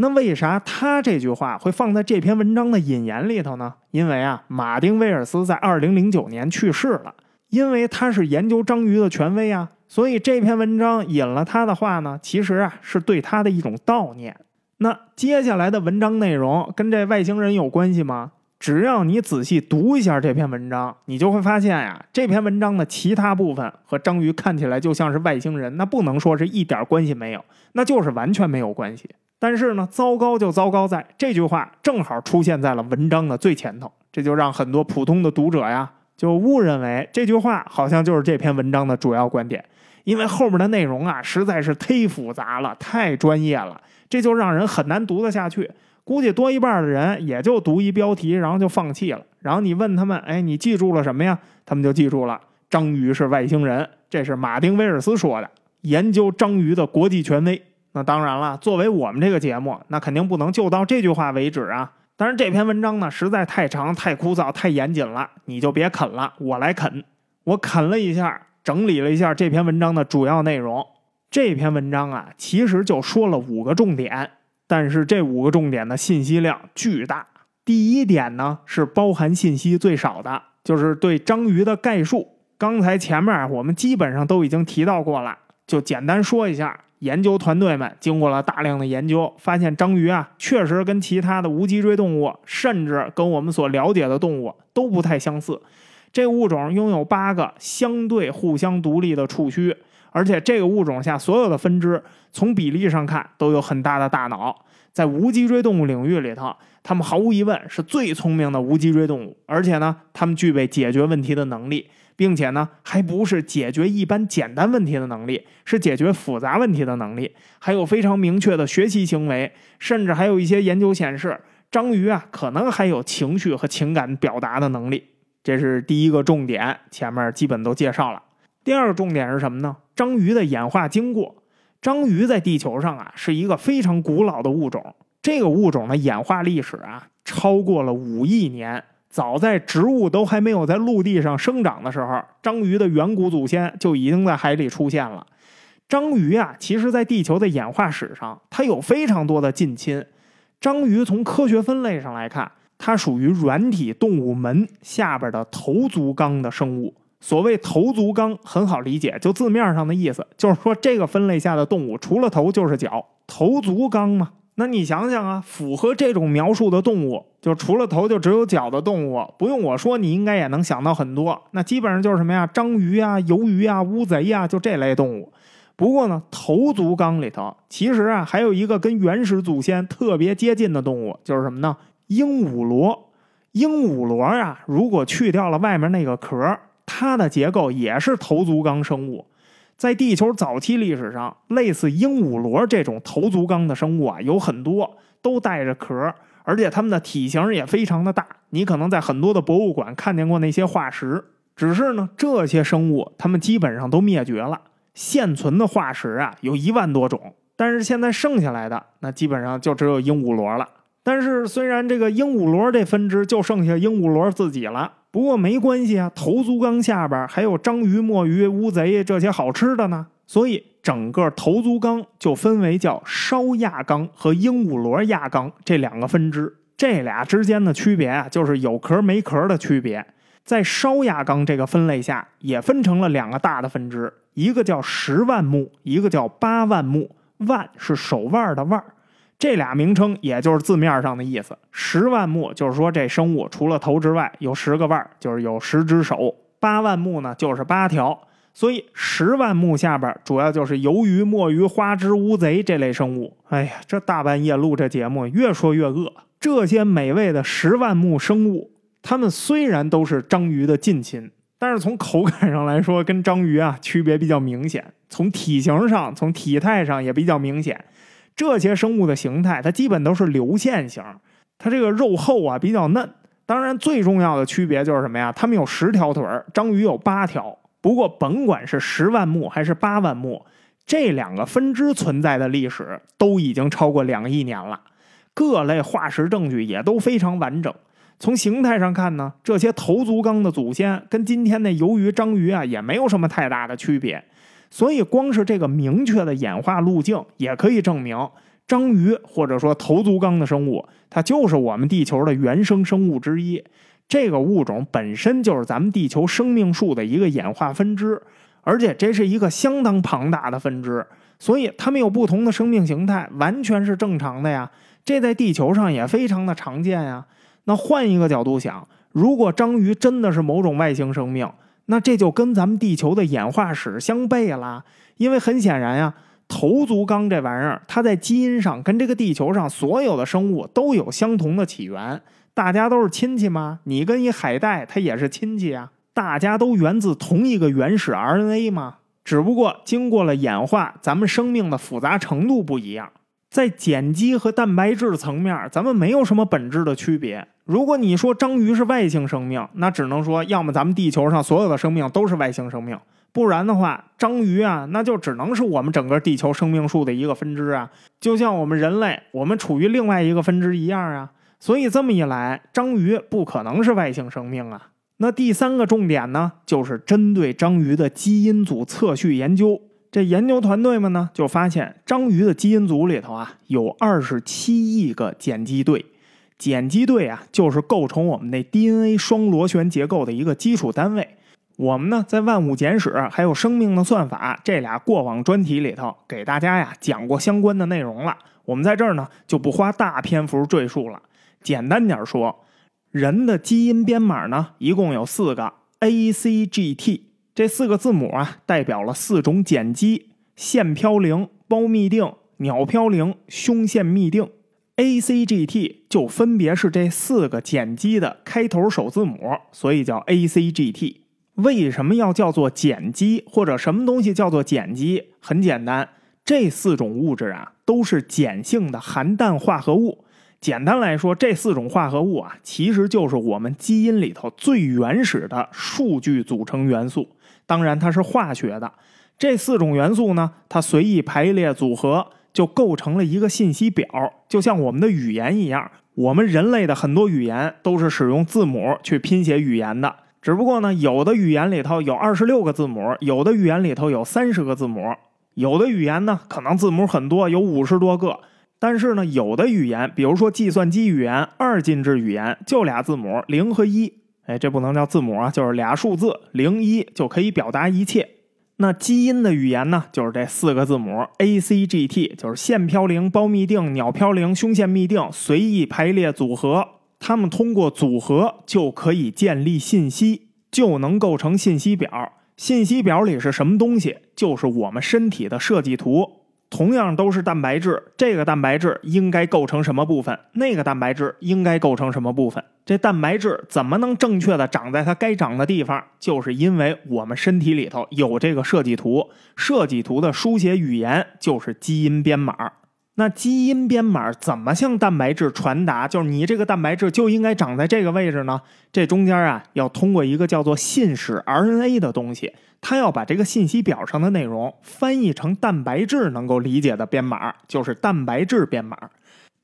那为啥他这句话会放在这篇文章的引言里头呢？因为啊，马丁·威尔斯在二零零九年去世了，因为他是研究章鱼的权威啊。所以这篇文章引了他的话呢，其实啊是对他的一种悼念。那接下来的文章内容跟这外星人有关系吗？只要你仔细读一下这篇文章，你就会发现呀，这篇文章的其他部分和章鱼看起来就像是外星人，那不能说是一点关系没有，那就是完全没有关系。但是呢，糟糕就糟糕在这句话正好出现在了文章的最前头，这就让很多普通的读者呀就误认为这句话好像就是这篇文章的主要观点。因为后面的内容啊，实在是忒复杂了，太专业了，这就让人很难读得下去。估计多一半的人也就读一标题，然后就放弃了。然后你问他们，哎，你记住了什么呀？他们就记住了，章鱼是外星人，这是马丁·威尔斯说的，研究章鱼的国际权威。那当然了，作为我们这个节目，那肯定不能就到这句话为止啊。但是这篇文章呢，实在太长、太枯燥、太严谨了，你就别啃了，我来啃。我啃了一下。整理了一下这篇文章的主要内容，这篇文章啊，其实就说了五个重点，但是这五个重点的信息量巨大。第一点呢，是包含信息最少的，就是对章鱼的概述。刚才前面我们基本上都已经提到过了，就简单说一下。研究团队们经过了大量的研究，发现章鱼啊，确实跟其他的无脊椎动物，甚至跟我们所了解的动物都不太相似。这个物种拥有八个相对互相独立的触须，而且这个物种下所有的分支，从比例上看都有很大的大脑。在无脊椎动物领域里头，它们毫无疑问是最聪明的无脊椎动物，而且呢，它们具备解决问题的能力，并且呢，还不是解决一般简单问题的能力，是解决复杂问题的能力，还有非常明确的学习行为，甚至还有一些研究显示，章鱼啊，可能还有情绪和情感表达的能力。这是第一个重点，前面基本都介绍了。第二个重点是什么呢？章鱼的演化经过。章鱼在地球上啊是一个非常古老的物种，这个物种的演化历史啊超过了五亿年。早在植物都还没有在陆地上生长的时候，章鱼的远古祖先就已经在海里出现了。章鱼啊，其实在地球的演化史上，它有非常多的近亲。章鱼从科学分类上来看。它属于软体动物门下边的头足纲的生物。所谓头足纲很好理解，就字面上的意思，就是说这个分类下的动物除了头就是脚，头足纲嘛。那你想想啊，符合这种描述的动物，就除了头就只有脚的动物，不用我说，你应该也能想到很多。那基本上就是什么呀，章鱼啊、鱿鱼啊、乌贼啊，就这类动物。不过呢，头足纲里头其实啊还有一个跟原始祖先特别接近的动物，就是什么呢？鹦鹉螺，鹦鹉螺啊，如果去掉了外面那个壳，它的结构也是头足纲生物。在地球早期历史上，类似鹦鹉螺这种头足纲的生物啊，有很多都带着壳，而且它们的体型也非常的大。你可能在很多的博物馆看见过那些化石，只是呢，这些生物它们基本上都灭绝了。现存的化石啊，有一万多种，但是现在剩下来的那基本上就只有鹦鹉螺了。但是虽然这个鹦鹉螺这分支就剩下鹦鹉螺自己了，不过没关系啊，头足纲下边还有章鱼、墨鱼、乌贼这些好吃的呢。所以整个头足纲就分为叫烧亚纲和鹦鹉螺亚纲这两个分支。这俩之间的区别啊，就是有壳没壳的区别。在烧亚纲这个分类下，也分成了两个大的分支。一个叫十万目，一个叫八万目。万是手腕的腕，这俩名称也就是字面上的意思。十万目就是说这生物除了头之外有十个腕，就是有十只手。八万目呢就是八条。所以十万目下边主要就是鱿鱼、墨鱼、花枝、乌贼这类生物。哎呀，这大半夜录这节目，越说越饿。这些美味的十万目生物，它们虽然都是章鱼的近亲。但是从口感上来说，跟章鱼啊区别比较明显。从体型上，从体态上也比较明显。这些生物的形态，它基本都是流线型，它这个肉厚啊，比较嫩。当然，最重要的区别就是什么呀？它们有十条腿儿，章鱼有八条。不过，甭管是十万目还是八万目，这两个分支存在的历史都已经超过两亿年了，各类化石证据也都非常完整。从形态上看呢，这些头足纲的祖先跟今天的鱿鱼、章鱼啊也没有什么太大的区别，所以光是这个明确的演化路径，也可以证明章鱼或者说头足纲的生物，它就是我们地球的原生生物之一。这个物种本身就是咱们地球生命树的一个演化分支，而且这是一个相当庞大的分支，所以它们有不同的生命形态，完全是正常的呀。这在地球上也非常的常见呀。那换一个角度想，如果章鱼真的是某种外星生命，那这就跟咱们地球的演化史相悖了。因为很显然呀，头足纲这玩意儿，它在基因上跟这个地球上所有的生物都有相同的起源，大家都是亲戚吗？你跟一海带，它也是亲戚啊，大家都源自同一个原始 RNA 吗？只不过经过了演化，咱们生命的复杂程度不一样。在碱基和蛋白质层面，咱们没有什么本质的区别。如果你说章鱼是外星生命，那只能说，要么咱们地球上所有的生命都是外星生命，不然的话，章鱼啊，那就只能是我们整个地球生命树的一个分支啊，就像我们人类，我们处于另外一个分支一样啊。所以这么一来，章鱼不可能是外星生命啊。那第三个重点呢，就是针对章鱼的基因组测序研究。这研究团队们呢，就发现章鱼的基因组里头啊，有二十七亿个碱基对。碱基对啊，就是构成我们那 DNA 双螺旋结构的一个基础单位。我们呢，在万物简史还有生命的算法这俩过往专题里头，给大家呀讲过相关的内容了。我们在这儿呢，就不花大篇幅赘述了。简单点说，人的基因编码呢，一共有四个 A、C、G、T。这四个字母啊，代表了四种碱基：腺嘌呤、胞嘧啶、鸟嘌呤、胸腺嘧啶。A、C、G、T 就分别是这四个碱基的开头首字母，所以叫 A、C、G、T。为什么要叫做碱基，或者什么东西叫做碱基？很简单，这四种物质啊，都是碱性的含氮化合物。简单来说，这四种化合物啊，其实就是我们基因里头最原始的数据组成元素。当然，它是化学的。这四种元素呢，它随意排列组合，就构成了一个信息表，就像我们的语言一样。我们人类的很多语言都是使用字母去拼写语言的。只不过呢，有的语言里头有二十六个字母，有的语言里头有三十个字母，有的语言呢可能字母很多，有五十多个。但是呢，有的语言，比如说计算机语言、二进制语言，就俩字母零和一。哎，这不能叫字母啊，就是俩数字零一就可以表达一切。那基因的语言呢，就是这四个字母 A C G T，就是腺嘌呤、胞嘧啶、鸟嘌呤、胸腺嘧啶随意排列组合，它们通过组合就可以建立信息，就能构成信息表。信息表里是什么东西？就是我们身体的设计图。同样都是蛋白质，这个蛋白质应该构成什么部分？那个蛋白质应该构成什么部分？这蛋白质怎么能正确的长在它该长的地方？就是因为我们身体里头有这个设计图，设计图的书写语言就是基因编码。那基因编码怎么向蛋白质传达？就是你这个蛋白质就应该长在这个位置呢？这中间啊，要通过一个叫做信使 RNA 的东西，它要把这个信息表上的内容翻译成蛋白质能够理解的编码，就是蛋白质编码。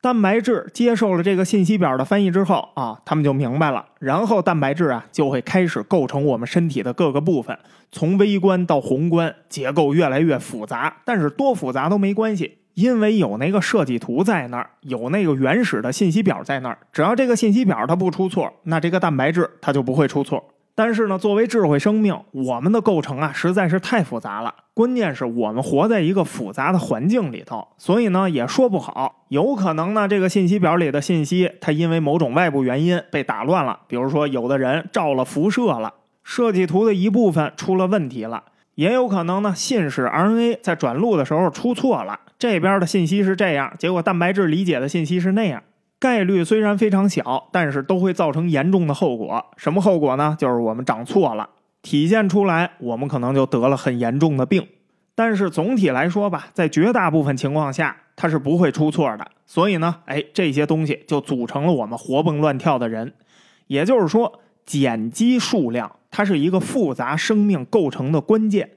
蛋白质接受了这个信息表的翻译之后啊，他们就明白了。然后蛋白质啊，就会开始构成我们身体的各个部分，从微观到宏观，结构越来越复杂。但是多复杂都没关系。因为有那个设计图在那儿，有那个原始的信息表在那儿，只要这个信息表它不出错，那这个蛋白质它就不会出错。但是呢，作为智慧生命，我们的构成啊实在是太复杂了。关键是我们活在一个复杂的环境里头，所以呢也说不好，有可能呢这个信息表里的信息它因为某种外部原因被打乱了，比如说有的人照了辐射了，设计图的一部分出了问题了。也有可能呢，信使 RNA 在转录的时候出错了，这边的信息是这样，结果蛋白质理解的信息是那样。概率虽然非常小，但是都会造成严重的后果。什么后果呢？就是我们长错了，体现出来我们可能就得了很严重的病。但是总体来说吧，在绝大部分情况下，它是不会出错的。所以呢，哎，这些东西就组成了我们活蹦乱跳的人。也就是说，碱基数量。它是一个复杂生命构成的关键，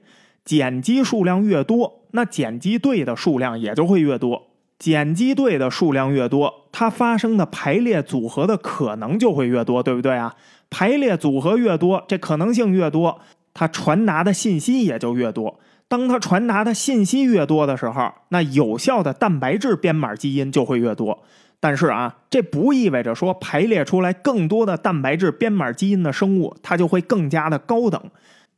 碱基数量越多，那碱基对的数量也就会越多。碱基对的数量越多，它发生的排列组合的可能就会越多，对不对啊？排列组合越多，这可能性越多，它传达的信息也就越多。当它传达的信息越多的时候，那有效的蛋白质编码基因就会越多。但是啊，这不意味着说排列出来更多的蛋白质编码基因的生物，它就会更加的高等。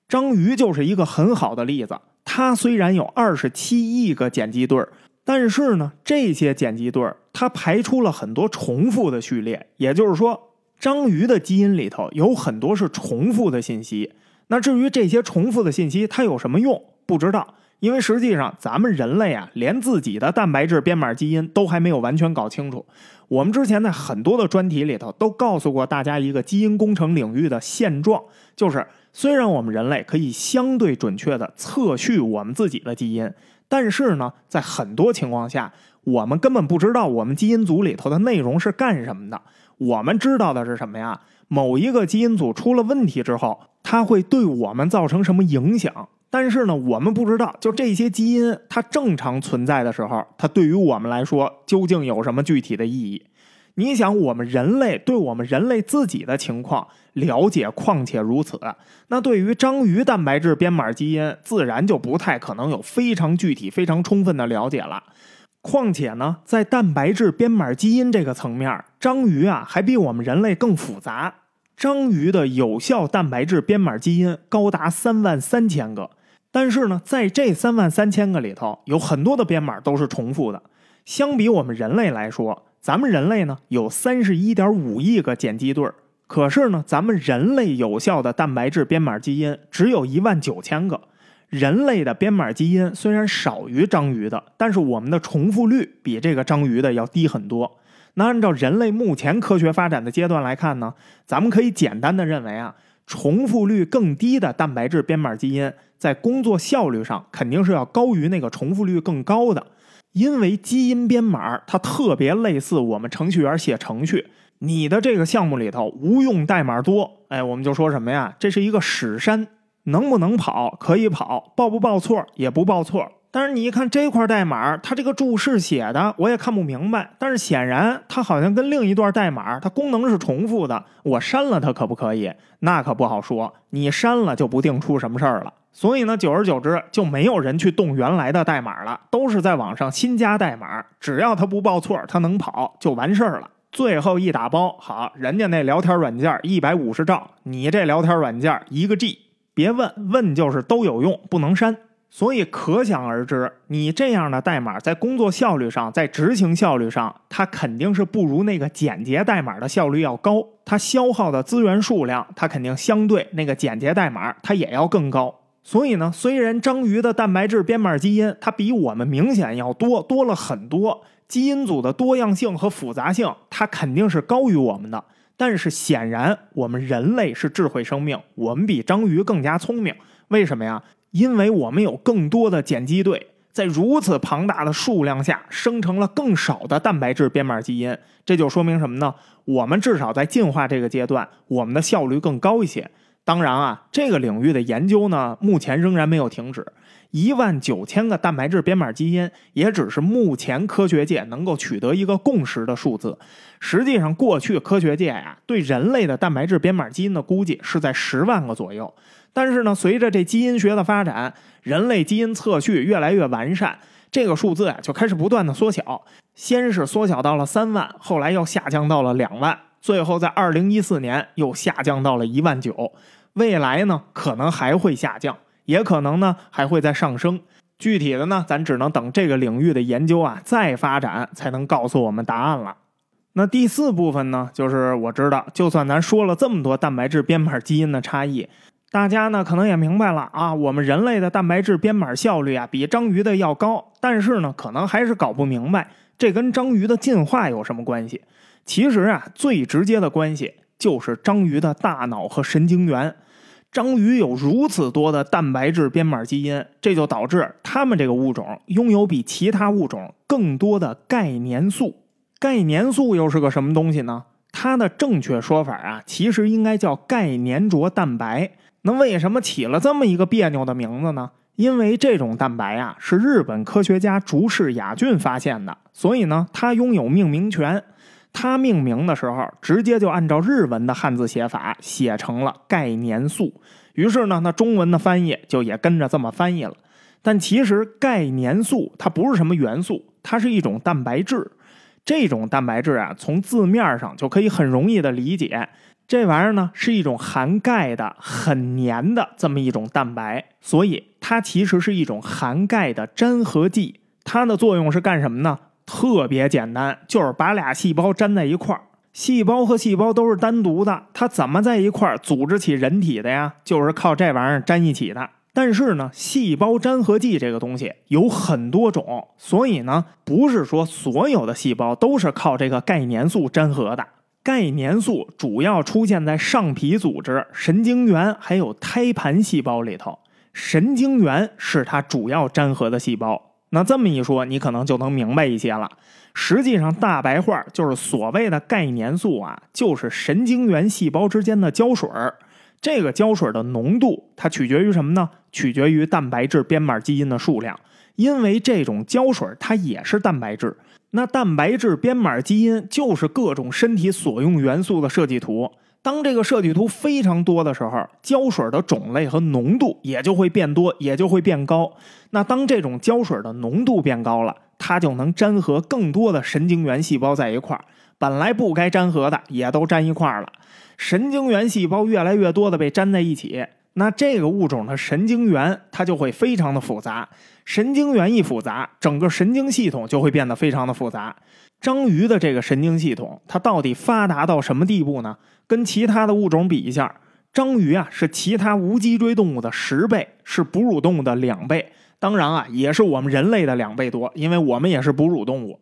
章鱼就是一个很好的例子。它虽然有二十七亿个碱基对儿，但是呢，这些碱基对儿它排出了很多重复的序列，也就是说，章鱼的基因里头有很多是重复的信息。那至于这些重复的信息它有什么用，不知道。因为实际上，咱们人类啊，连自己的蛋白质编码基因都还没有完全搞清楚。我们之前在很多的专题里头都告诉过大家一个基因工程领域的现状，就是虽然我们人类可以相对准确的测序我们自己的基因，但是呢，在很多情况下，我们根本不知道我们基因组里头的内容是干什么的。我们知道的是什么呀？某一个基因组出了问题之后，它会对我们造成什么影响？但是呢，我们不知道，就这些基因它正常存在的时候，它对于我们来说究竟有什么具体的意义？你想，我们人类对我们人类自己的情况了解况且如此，那对于章鱼蛋白质编码基因，自然就不太可能有非常具体、非常充分的了解了。况且呢，在蛋白质编码基因这个层面，章鱼啊还比我们人类更复杂。章鱼的有效蛋白质编码基因高达三万三千个。但是呢，在这三万三千个里头，有很多的编码都是重复的。相比我们人类来说，咱们人类呢有三十一点五亿个碱基对儿，可是呢，咱们人类有效的蛋白质编码基因只有一万九千个。人类的编码基因虽然少于章鱼的，但是我们的重复率比这个章鱼的要低很多。那按照人类目前科学发展的阶段来看呢，咱们可以简单的认为啊。重复率更低的蛋白质编码基因，在工作效率上肯定是要高于那个重复率更高的，因为基因编码它特别类似我们程序员写程序，你的这个项目里头无用代码多，哎，我们就说什么呀？这是一个屎山，能不能跑？可以跑，报不报错？也不报错。但是你一看这块代码，它这个注释写的我也看不明白。但是显然它好像跟另一段代码，它功能是重复的。我删了它可不可以？那可不好说。你删了就不定出什么事儿了。所以呢，久而久之就没有人去动原来的代码了，都是在网上新加代码。只要它不报错，它能跑就完事儿了。最后一打包，好，人家那聊天软件一百五十兆，你这聊天软件一个 G。别问问就是都有用，不能删。所以可想而知，你这样的代码在工作效率上，在执行效率上，它肯定是不如那个简洁代码的效率要高。它消耗的资源数量，它肯定相对那个简洁代码它也要更高。所以呢，虽然章鱼的蛋白质编码基因它比我们明显要多多了很多，基因组的多样性和复杂性它肯定是高于我们的，但是显然我们人类是智慧生命，我们比章鱼更加聪明。为什么呀？因为我们有更多的碱基对，在如此庞大的数量下生成了更少的蛋白质编码基因，这就说明什么呢？我们至少在进化这个阶段，我们的效率更高一些。当然啊，这个领域的研究呢，目前仍然没有停止。一万九千个蛋白质编码基因，也只是目前科学界能够取得一个共识的数字。实际上，过去科学界呀，对人类的蛋白质编码基因的估计是在十万个左右。但是呢，随着这基因学的发展，人类基因测序越来越完善，这个数字啊就开始不断的缩小。先是缩小到了三万，后来又下降到了两万，最后在二零一四年又下降到了一万九。未来呢，可能还会下降，也可能呢还会再上升。具体的呢，咱只能等这个领域的研究啊再发展，才能告诉我们答案了。那第四部分呢，就是我知道，就算咱说了这么多蛋白质编码基因的差异。大家呢可能也明白了啊，我们人类的蛋白质编码效率啊比章鱼的要高，但是呢可能还是搞不明白这跟章鱼的进化有什么关系。其实啊最直接的关系就是章鱼的大脑和神经元。章鱼有如此多的蛋白质编码基因，这就导致它们这个物种拥有比其他物种更多的钙粘素。钙粘素又是个什么东西呢？它的正确说法啊其实应该叫钙粘着蛋白。那为什么起了这么一个别扭的名字呢？因为这种蛋白啊是日本科学家竹室雅俊发现的，所以呢他拥有命名权。他命名的时候直接就按照日文的汉字写法写成了钙粘素，于是呢那中文的翻译就也跟着这么翻译了。但其实钙粘素它不是什么元素，它是一种蛋白质。这种蛋白质啊从字面上就可以很容易的理解。这玩意儿呢是一种含钙的、很黏的这么一种蛋白，所以它其实是一种含钙的粘合剂。它的作用是干什么呢？特别简单，就是把俩细胞粘在一块儿。细胞和细胞都是单独的，它怎么在一块儿组织起人体的呀？就是靠这玩意儿粘一起的。但是呢，细胞粘合剂这个东西有很多种，所以呢，不是说所有的细胞都是靠这个钙粘素粘合的。钙粘素主要出现在上皮组织、神经元还有胎盘细胞里头，神经元是它主要粘合的细胞。那这么一说，你可能就能明白一些了。实际上，大白话就是所谓的钙粘素啊，就是神经元细胞之间的胶水儿。这个胶水的浓度，它取决于什么呢？取决于蛋白质编码基因的数量。因为这种胶水它也是蛋白质。那蛋白质编码基因就是各种身体所用元素的设计图。当这个设计图非常多的时候，胶水的种类和浓度也就会变多，也就会变高。那当这种胶水的浓度变高了，它就能粘合更多的神经元细胞在一块儿。本来不该粘合的也都粘一块儿了。神经元细胞越来越多的被粘在一起，那这个物种的神经元它就会非常的复杂。神经元一复杂，整个神经系统就会变得非常的复杂。章鱼的这个神经系统，它到底发达到什么地步呢？跟其他的物种比一下，章鱼啊是其他无脊椎动物的十倍，是哺乳动物的两倍，当然啊也是我们人类的两倍多，因为我们也是哺乳动物。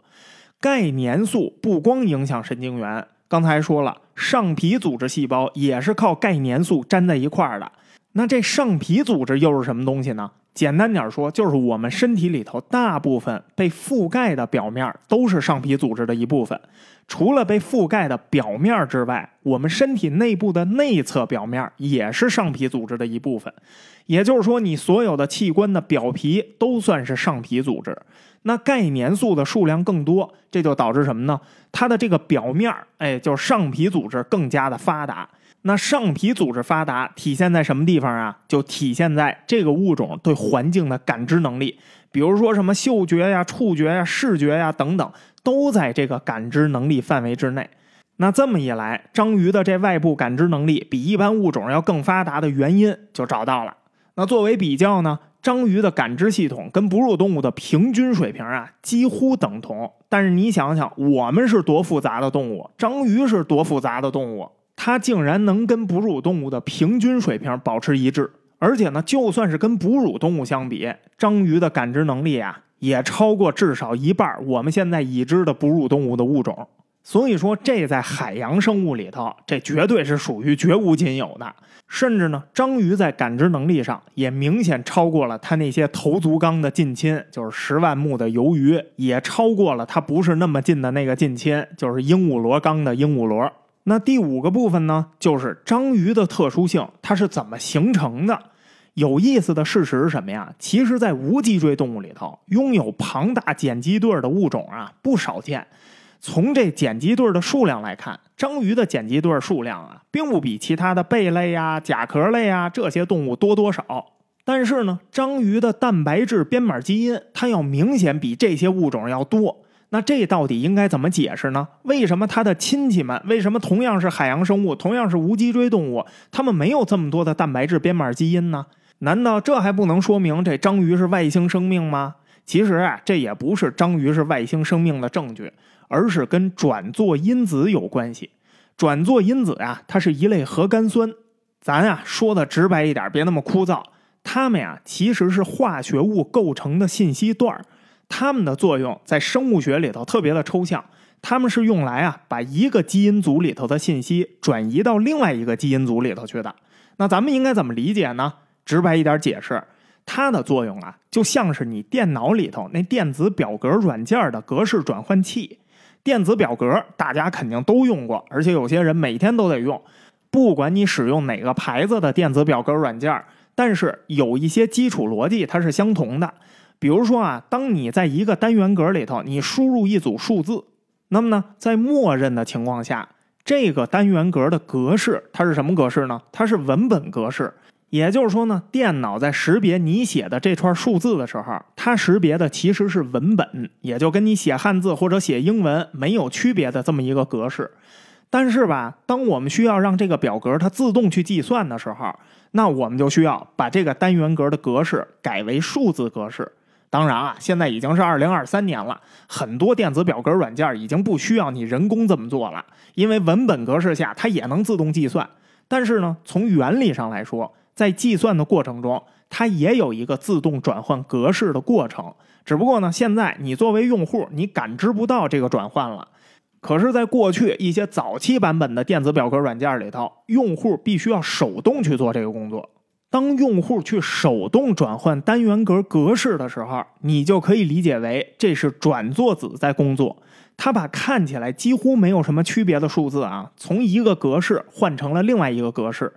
钙粘素不光影响神经元，刚才说了，上皮组织细胞也是靠钙粘素粘在一块儿的。那这上皮组织又是什么东西呢？简单点说，就是我们身体里头大部分被覆盖的表面都是上皮组织的一部分。除了被覆盖的表面之外，我们身体内部的内侧表面也是上皮组织的一部分。也就是说，你所有的器官的表皮都算是上皮组织。那钙粘素的数量更多，这就导致什么呢？它的这个表面，哎，就是上皮组织更加的发达。那上皮组织发达体现在什么地方啊？就体现在这个物种对环境的感知能力，比如说什么嗅觉呀、触觉呀、视觉呀等等，都在这个感知能力范围之内。那这么一来，章鱼的这外部感知能力比一般物种要更发达的原因就找到了。那作为比较呢，章鱼的感知系统跟哺乳动物的平均水平啊几乎等同。但是你想想，我们是多复杂的动物，章鱼是多复杂的动物。它竟然能跟哺乳动物的平均水平保持一致，而且呢，就算是跟哺乳动物相比，章鱼的感知能力啊，也超过至少一半我们现在已知的哺乳动物的物种。所以说，这在海洋生物里头，这绝对是属于绝无仅有的。甚至呢，章鱼在感知能力上也明显超过了它那些头足纲的近亲，就是十万目的鱿鱼，也超过了它不是那么近的那个近亲，就是鹦鹉螺纲的鹦鹉螺。那第五个部分呢，就是章鱼的特殊性，它是怎么形成的？有意思的事实是什么呀？其实，在无脊椎动物里头，拥有庞大碱基对的物种啊不少见。从这碱基对的数量来看，章鱼的碱基对数量啊，并不比其他的贝类呀、甲壳类啊这些动物多多少。但是呢，章鱼的蛋白质编码基因它要明显比这些物种要多。那这到底应该怎么解释呢？为什么它的亲戚们，为什么同样是海洋生物，同样是无脊椎动物，它们没有这么多的蛋白质编码基因呢？难道这还不能说明这章鱼是外星生命吗？其实啊，这也不是章鱼是外星生命的证据。而是跟转作因子有关系。转作因子呀，它是一类核苷酸。咱呀说的直白一点，别那么枯燥。它们呀其实是化学物构成的信息段它们的作用在生物学里头特别的抽象。它们是用来啊把一个基因组里头的信息转移到另外一个基因组里头去的。那咱们应该怎么理解呢？直白一点解释，它的作用啊就像是你电脑里头那电子表格软件的格式转换器。电子表格大家肯定都用过，而且有些人每天都得用。不管你使用哪个牌子的电子表格软件，但是有一些基础逻辑它是相同的。比如说啊，当你在一个单元格里头，你输入一组数字，那么呢，在默认的情况下，这个单元格的格式它是什么格式呢？它是文本格式。也就是说呢，电脑在识别你写的这串数字的时候，它识别的其实是文本，也就跟你写汉字或者写英文没有区别的这么一个格式。但是吧，当我们需要让这个表格它自动去计算的时候，那我们就需要把这个单元格的格式改为数字格式。当然啊，现在已经是二零二三年了，很多电子表格软件已经不需要你人工这么做了，因为文本格式下它也能自动计算。但是呢，从原理上来说，在计算的过程中，它也有一个自动转换格式的过程。只不过呢，现在你作为用户，你感知不到这个转换了。可是，在过去一些早期版本的电子表格软件里头，用户必须要手动去做这个工作。当用户去手动转换单元格格式的时候，你就可以理解为这是转作子在工作。他把看起来几乎没有什么区别的数字啊，从一个格式换成了另外一个格式。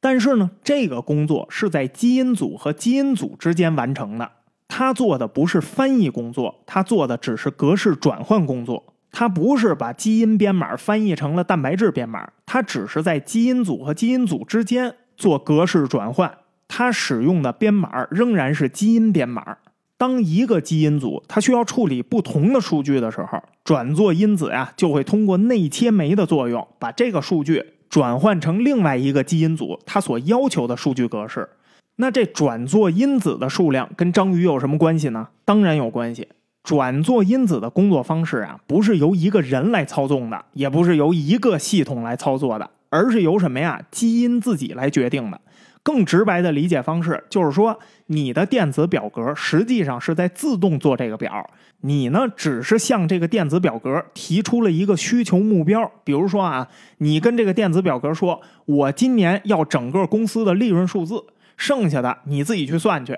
但是呢，这个工作是在基因组和基因组之间完成的。他做的不是翻译工作，他做的只是格式转换工作。他不是把基因编码翻译成了蛋白质编码，他只是在基因组和基因组之间做格式转换。它使用的编码仍然是基因编码。当一个基因组它需要处理不同的数据的时候，转作因子呀就会通过内切酶的作用把这个数据。转换成另外一个基因组它所要求的数据格式，那这转作因子的数量跟章鱼有什么关系呢？当然有关系。转作因子的工作方式啊，不是由一个人来操纵的，也不是由一个系统来操作的，而是由什么呀？基因自己来决定的。更直白的理解方式就是说，你的电子表格实际上是在自动做这个表，你呢只是向这个电子表格提出了一个需求目标。比如说啊，你跟这个电子表格说，我今年要整个公司的利润数字，剩下的你自己去算去。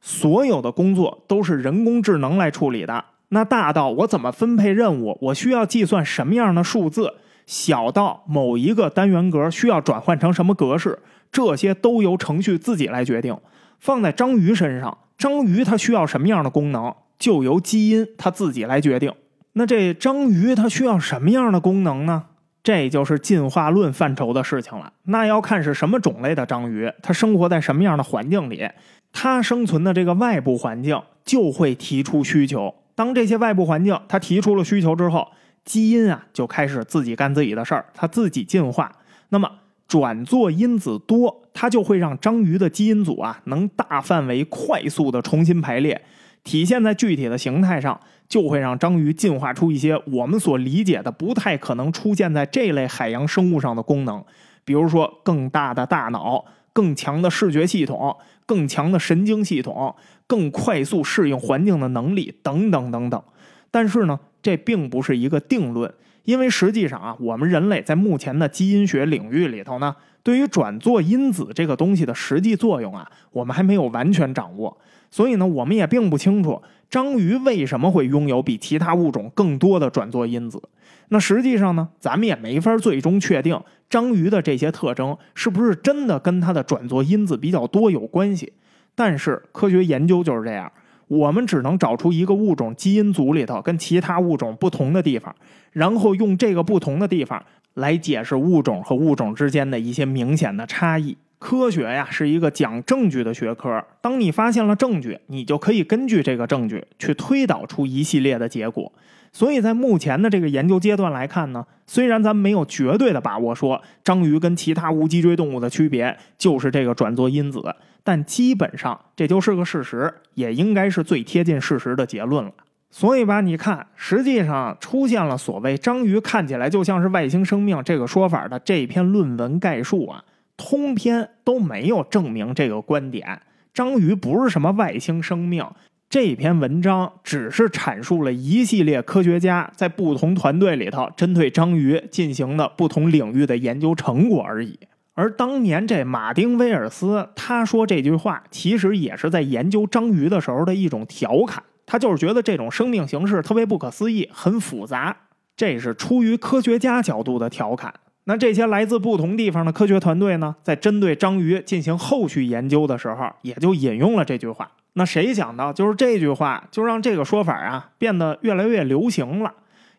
所有的工作都是人工智能来处理的。那大到我怎么分配任务，我需要计算什么样的数字，小到某一个单元格需要转换成什么格式。这些都由程序自己来决定，放在章鱼身上，章鱼它需要什么样的功能，就由基因它自己来决定。那这章鱼它需要什么样的功能呢？这就是进化论范畴的事情了。那要看是什么种类的章鱼，它生活在什么样的环境里，它生存的这个外部环境就会提出需求。当这些外部环境它提出了需求之后，基因啊就开始自己干自己的事儿，它自己进化。那么。转作因子多，它就会让章鱼的基因组啊能大范围、快速的重新排列，体现在具体的形态上，就会让章鱼进化出一些我们所理解的不太可能出现在这类海洋生物上的功能，比如说更大的大脑、更强的视觉系统、更强的神经系统、更快速适应环境的能力等等等等。但是呢，这并不是一个定论。因为实际上啊，我们人类在目前的基因学领域里头呢，对于转作因子这个东西的实际作用啊，我们还没有完全掌握。所以呢，我们也并不清楚章鱼为什么会拥有比其他物种更多的转作因子。那实际上呢，咱们也没法最终确定章鱼的这些特征是不是真的跟它的转作因子比较多有关系。但是科学研究就是这样，我们只能找出一个物种基因组里头跟其他物种不同的地方，然后用这个不同的地方来解释物种和物种之间的一些明显的差异。科学呀是一个讲证据的学科。当你发现了证据，你就可以根据这个证据去推导出一系列的结果。所以在目前的这个研究阶段来看呢，虽然咱们没有绝对的把握说章鱼跟其他无脊椎动物的区别就是这个转作因子，但基本上这就是个事实，也应该是最贴近事实的结论了。所以吧，你看，实际上出现了所谓章鱼看起来就像是外星生命这个说法的这篇论文概述啊。通篇都没有证明这个观点，章鱼不是什么外星生命。这篇文章只是阐述了一系列科学家在不同团队里头针对章鱼进行的不同领域的研究成果而已。而当年这马丁·威尔斯他说这句话，其实也是在研究章鱼的时候的一种调侃。他就是觉得这种生命形式特别不可思议，很复杂。这是出于科学家角度的调侃。那这些来自不同地方的科学团队呢，在针对章鱼进行后续研究的时候，也就引用了这句话。那谁想到，就是这句话就让这个说法啊变得越来越流行了。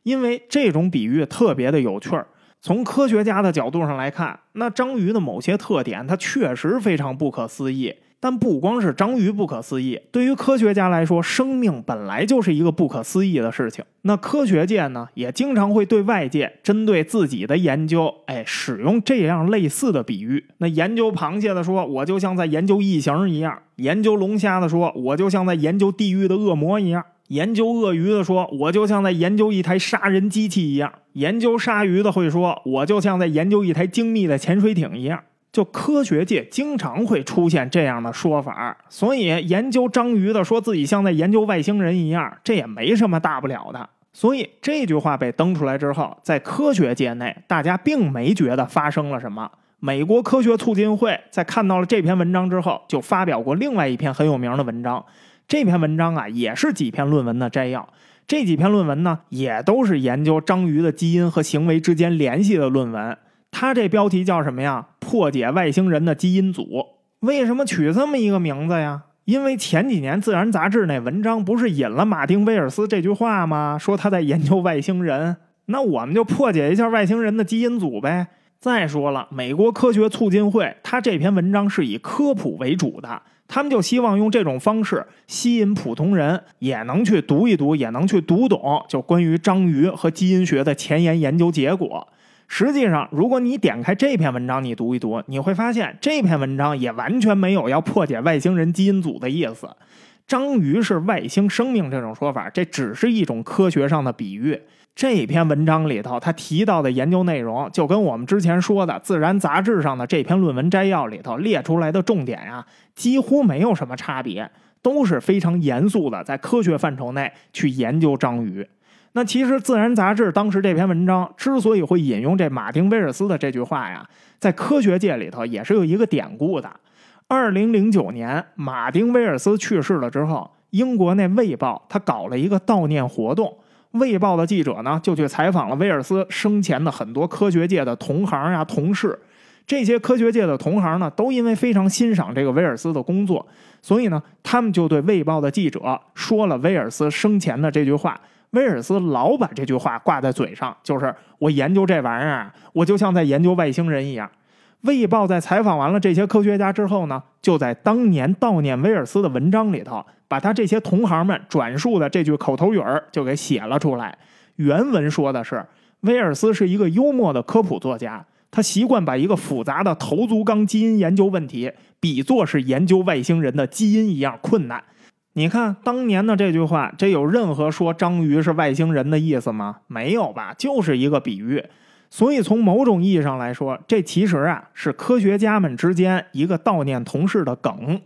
因为这种比喻特别的有趣儿。从科学家的角度上来看，那章鱼的某些特点，它确实非常不可思议。但不光是章鱼不可思议，对于科学家来说，生命本来就是一个不可思议的事情。那科学界呢，也经常会对外界针对自己的研究，哎，使用这样类似的比喻。那研究螃蟹的说，我就像在研究异形一样；研究龙虾的说，我就像在研究地狱的恶魔一样；研究鳄鱼的说，我就像在研究一台杀人机器一样；研究鲨鱼的会说，我就像在研究一台精密的潜水艇一样。就科学界经常会出现这样的说法，所以研究章鱼的说自己像在研究外星人一样，这也没什么大不了的。所以这句话被登出来之后，在科学界内，大家并没觉得发生了什么。美国科学促进会在看到了这篇文章之后，就发表过另外一篇很有名的文章。这篇文章啊，也是几篇论文的摘要。这几篇论文呢，也都是研究章鱼的基因和行为之间联系的论文。它这标题叫什么呀？破解外星人的基因组。为什么取这么一个名字呀？因为前几年《自然》杂志那文章不是引了马丁·威尔斯这句话吗？说他在研究外星人。那我们就破解一下外星人的基因组呗。再说了，美国科学促进会他这篇文章是以科普为主的，他们就希望用这种方式吸引普通人也能去读一读，也能去读懂，就关于章鱼和基因学的前沿研究结果。实际上，如果你点开这篇文章，你读一读，你会发现这篇文章也完全没有要破解外星人基因组的意思。章鱼是外星生命这种说法，这只是一种科学上的比喻。这篇文章里头，他提到的研究内容，就跟我们之前说的《自然》杂志上的这篇论文摘要里头列出来的重点呀，几乎没有什么差别，都是非常严肃的，在科学范畴内去研究章鱼。那其实《自然》杂志当时这篇文章之所以会引用这马丁·威尔斯的这句话呀，在科学界里头也是有一个典故的。二零零九年，马丁·威尔斯去世了之后，英国那《卫报》他搞了一个悼念活动，《卫报》的记者呢就去采访了威尔斯生前的很多科学界的同行呀、同事。这些科学界的同行呢，都因为非常欣赏这个威尔斯的工作，所以呢，他们就对《卫报》的记者说了威尔斯生前的这句话。威尔斯老把这句话挂在嘴上，就是我研究这玩意儿，我就像在研究外星人一样。卫报在采访完了这些科学家之后呢，就在当年悼念威尔斯的文章里头，把他这些同行们转述的这句口头语儿就给写了出来。原文说的是，威尔斯是一个幽默的科普作家，他习惯把一个复杂的头足纲基因研究问题比作是研究外星人的基因一样困难。你看当年的这句话，这有任何说章鱼是外星人的意思吗？没有吧，就是一个比喻。所以从某种意义上来说，这其实啊是科学家们之间一个悼念同事的梗。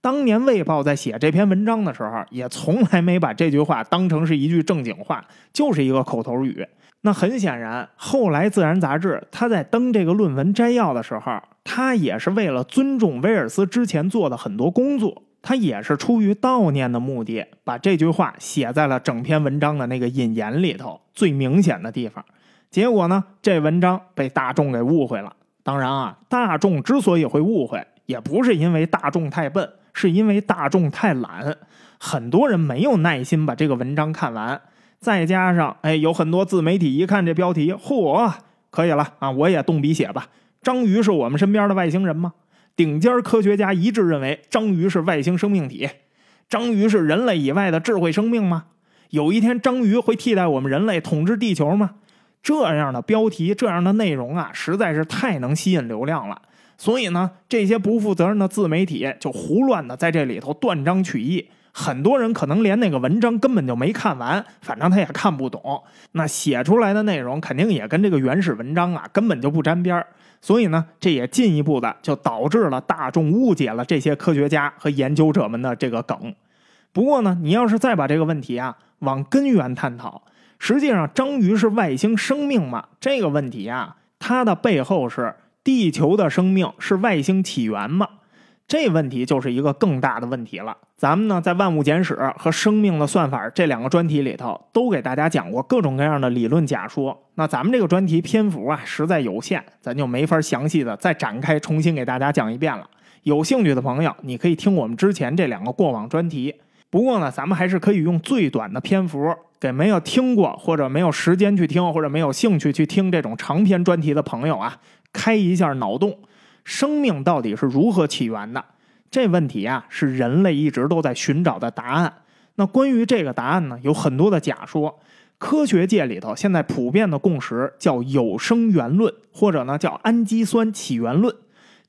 当年《卫报》在写这篇文章的时候，也从来没把这句话当成是一句正经话，就是一个口头语。那很显然，后来《自然》杂志他在登这个论文摘要的时候，他也是为了尊重威尔斯之前做的很多工作，他也是出于悼念的目的，把这句话写在了整篇文章的那个引言里头最明显的地方。结果呢，这文章被大众给误会了。当然啊，大众之所以会误会，也不是因为大众太笨，是因为大众太懒。很多人没有耐心把这个文章看完。再加上，哎，有很多自媒体一看这标题，嚯，可以了啊！我也动笔写吧。章鱼是我们身边的外星人吗？顶尖科学家一致认为，章鱼是外星生命体。章鱼是人类以外的智慧生命吗？有一天，章鱼会替代我们人类统治地球吗？这样的标题，这样的内容啊，实在是太能吸引流量了。所以呢，这些不负责任的自媒体就胡乱的在这里头断章取义。很多人可能连那个文章根本就没看完，反正他也看不懂。那写出来的内容肯定也跟这个原始文章啊根本就不沾边所以呢，这也进一步的就导致了大众误解了这些科学家和研究者们的这个梗。不过呢，你要是再把这个问题啊往根源探讨，实际上章鱼是外星生命吗？这个问题啊，它的背后是地球的生命是外星起源吗？这问题就是一个更大的问题了。咱们呢，在《万物简史》和《生命的算法》这两个专题里头，都给大家讲过各种各样的理论假说。那咱们这个专题篇幅啊，实在有限，咱就没法详细的再展开，重新给大家讲一遍了。有兴趣的朋友，你可以听我们之前这两个过往专题。不过呢，咱们还是可以用最短的篇幅，给没有听过或者没有时间去听，或者没有兴趣去听这种长篇专题的朋友啊，开一下脑洞。生命到底是如何起源的？这问题啊，是人类一直都在寻找的答案。那关于这个答案呢，有很多的假说。科学界里头现在普遍的共识叫有生源论，或者呢叫氨基酸起源论。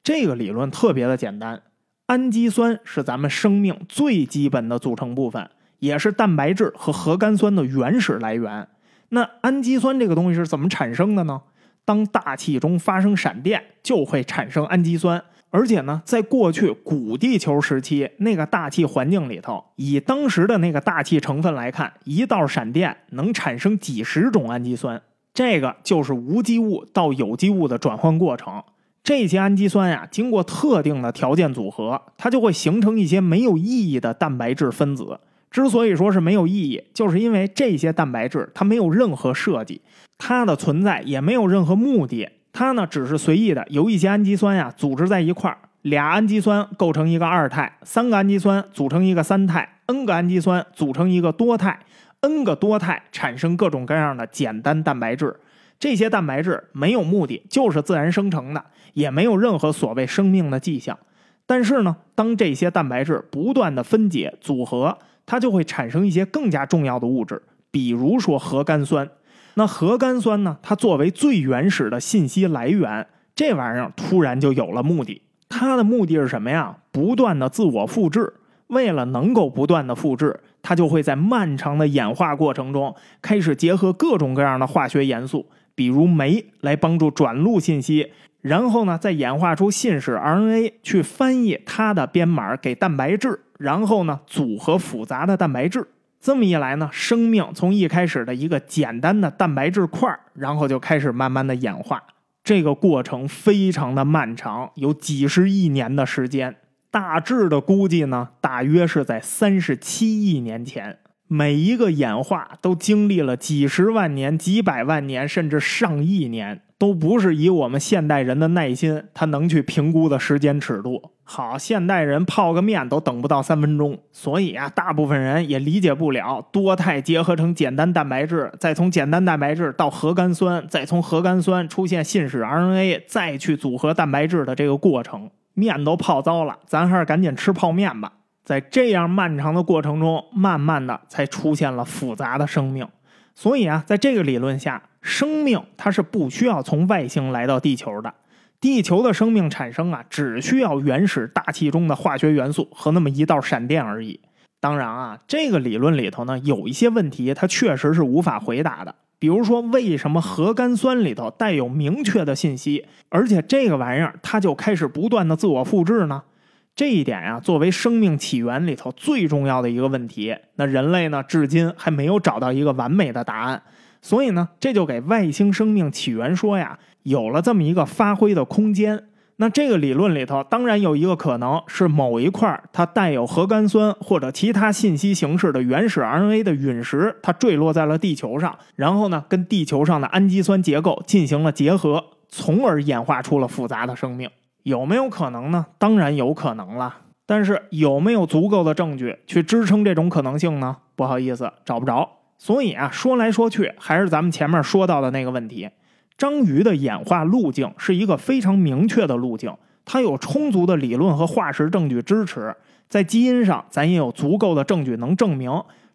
这个理论特别的简单，氨基酸是咱们生命最基本的组成部分，也是蛋白质和核苷酸的原始来源。那氨基酸这个东西是怎么产生的呢？当大气中发生闪电，就会产生氨基酸。而且呢，在过去古地球时期那个大气环境里头，以当时的那个大气成分来看，一道闪电能产生几十种氨基酸。这个就是无机物到有机物的转换过程。这些氨基酸呀，经过特定的条件组合，它就会形成一些没有意义的蛋白质分子。之所以说是没有意义，就是因为这些蛋白质它没有任何设计，它的存在也没有任何目的，它呢只是随意的由一些氨基酸呀组织在一块儿，俩氨基酸构成一个二肽，三个氨基酸组成一个三肽，n 个氨基酸组成一个多肽，n 个多肽产生各种各样的简单蛋白质。这些蛋白质没有目的，就是自然生成的，也没有任何所谓生命的迹象。但是呢，当这些蛋白质不断的分解组合，它就会产生一些更加重要的物质，比如说核苷酸。那核苷酸呢？它作为最原始的信息来源，这玩意儿突然就有了目的。它的目的是什么呀？不断的自我复制。为了能够不断的复制，它就会在漫长的演化过程中开始结合各种各样的化学元素，比如酶来帮助转录信息，然后呢，再演化出信使 RNA 去翻译它的编码给蛋白质。然后呢，组合复杂的蛋白质，这么一来呢，生命从一开始的一个简单的蛋白质块然后就开始慢慢的演化。这个过程非常的漫长，有几十亿年的时间。大致的估计呢，大约是在三十七亿年前。每一个演化都经历了几十万年、几百万年，甚至上亿年。都不是以我们现代人的耐心，他能去评估的时间尺度。好，现代人泡个面都等不到三分钟，所以啊，大部分人也理解不了多肽结合成简单蛋白质，再从简单蛋白质到核苷酸，再从核苷酸出现信使 RNA，再去组合蛋白质的这个过程。面都泡糟了，咱还是赶紧吃泡面吧。在这样漫长的过程中，慢慢的才出现了复杂的生命。所以啊，在这个理论下。生命它是不需要从外星来到地球的，地球的生命产生啊，只需要原始大气中的化学元素和那么一道闪电而已。当然啊，这个理论里头呢，有一些问题它确实是无法回答的。比如说，为什么核苷酸里头带有明确的信息，而且这个玩意儿它就开始不断的自我复制呢？这一点啊，作为生命起源里头最重要的一个问题，那人类呢，至今还没有找到一个完美的答案。所以呢，这就给外星生命起源说呀有了这么一个发挥的空间。那这个理论里头，当然有一个可能是某一块它带有核苷酸或者其他信息形式的原始 RNA 的陨石，它坠落在了地球上，然后呢，跟地球上的氨基酸结构进行了结合，从而演化出了复杂的生命。有没有可能呢？当然有可能了。但是有没有足够的证据去支撑这种可能性呢？不好意思，找不着。所以啊，说来说去，还是咱们前面说到的那个问题。章鱼的演化路径是一个非常明确的路径，它有充足的理论和化石证据支持，在基因上咱也有足够的证据能证明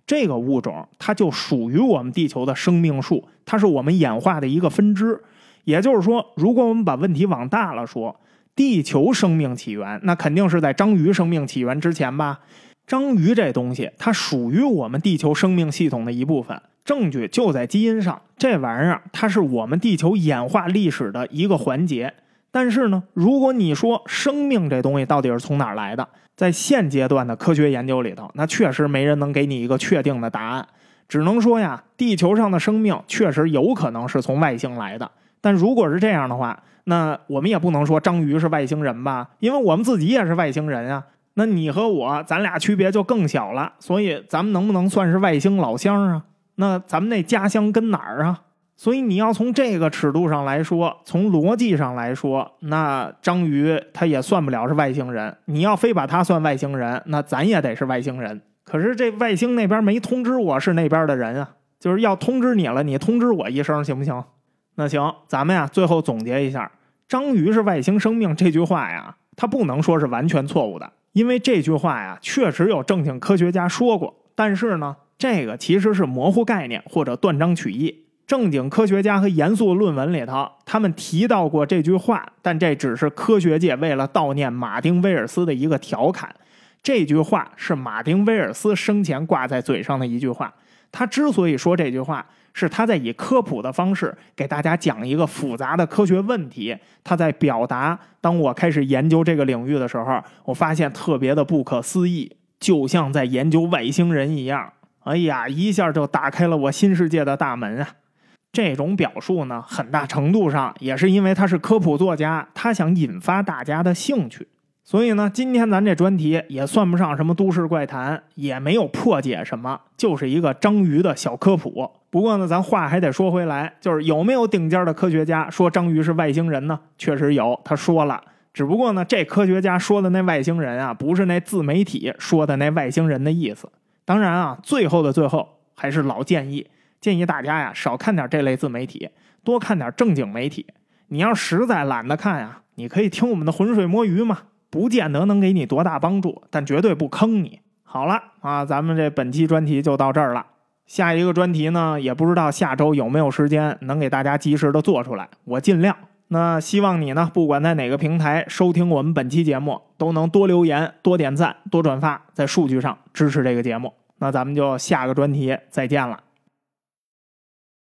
这个物种它就属于我们地球的生命树，它是我们演化的一个分支。也就是说，如果我们把问题往大了说，地球生命起源那肯定是在章鱼生命起源之前吧？章鱼这东西它属于我们地球生命系统的一部分。证据就在基因上，这玩意儿它是我们地球演化历史的一个环节。但是呢，如果你说生命这东西到底是从哪儿来的，在现阶段的科学研究里头，那确实没人能给你一个确定的答案。只能说呀，地球上的生命确实有可能是从外星来的。但如果是这样的话，那我们也不能说章鱼是外星人吧，因为我们自己也是外星人啊。那你和我，咱俩区别就更小了。所以，咱们能不能算是外星老乡啊？那咱们那家乡跟哪儿啊？所以你要从这个尺度上来说，从逻辑上来说，那章鱼它也算不了是外星人。你要非把它算外星人，那咱也得是外星人。可是这外星那边没通知我是那边的人啊，就是要通知你了，你通知我一声行不行？那行，咱们呀最后总结一下，章鱼是外星生命这句话呀，它不能说是完全错误的，因为这句话呀确实有正经科学家说过，但是呢。这个其实是模糊概念或者断章取义。正经科学家和严肃论文里头，他们提到过这句话，但这只是科学界为了悼念马丁·威尔斯的一个调侃。这句话是马丁·威尔斯生前挂在嘴上的一句话。他之所以说这句话，是他在以科普的方式给大家讲一个复杂的科学问题。他在表达：当我开始研究这个领域的时候，我发现特别的不可思议，就像在研究外星人一样。哎呀，一下就打开了我新世界的大门啊！这种表述呢，很大程度上也是因为他是科普作家，他想引发大家的兴趣。所以呢，今天咱这专题也算不上什么都市怪谈，也没有破解什么，就是一个章鱼的小科普。不过呢，咱话还得说回来，就是有没有顶尖的科学家说章鱼是外星人呢？确实有，他说了。只不过呢，这科学家说的那外星人啊，不是那自媒体说的那外星人的意思。当然啊，最后的最后还是老建议，建议大家呀少看点这类自媒体，多看点正经媒体。你要实在懒得看呀，你可以听我们的浑水摸鱼嘛，不见得能给你多大帮助，但绝对不坑你。好了啊，咱们这本期专题就到这儿了。下一个专题呢，也不知道下周有没有时间能给大家及时的做出来，我尽量。那希望你呢，不管在哪个平台收听我们本期节目，都能多留言、多点赞、多转发，在数据上支持这个节目。那咱们就下个专题再见了。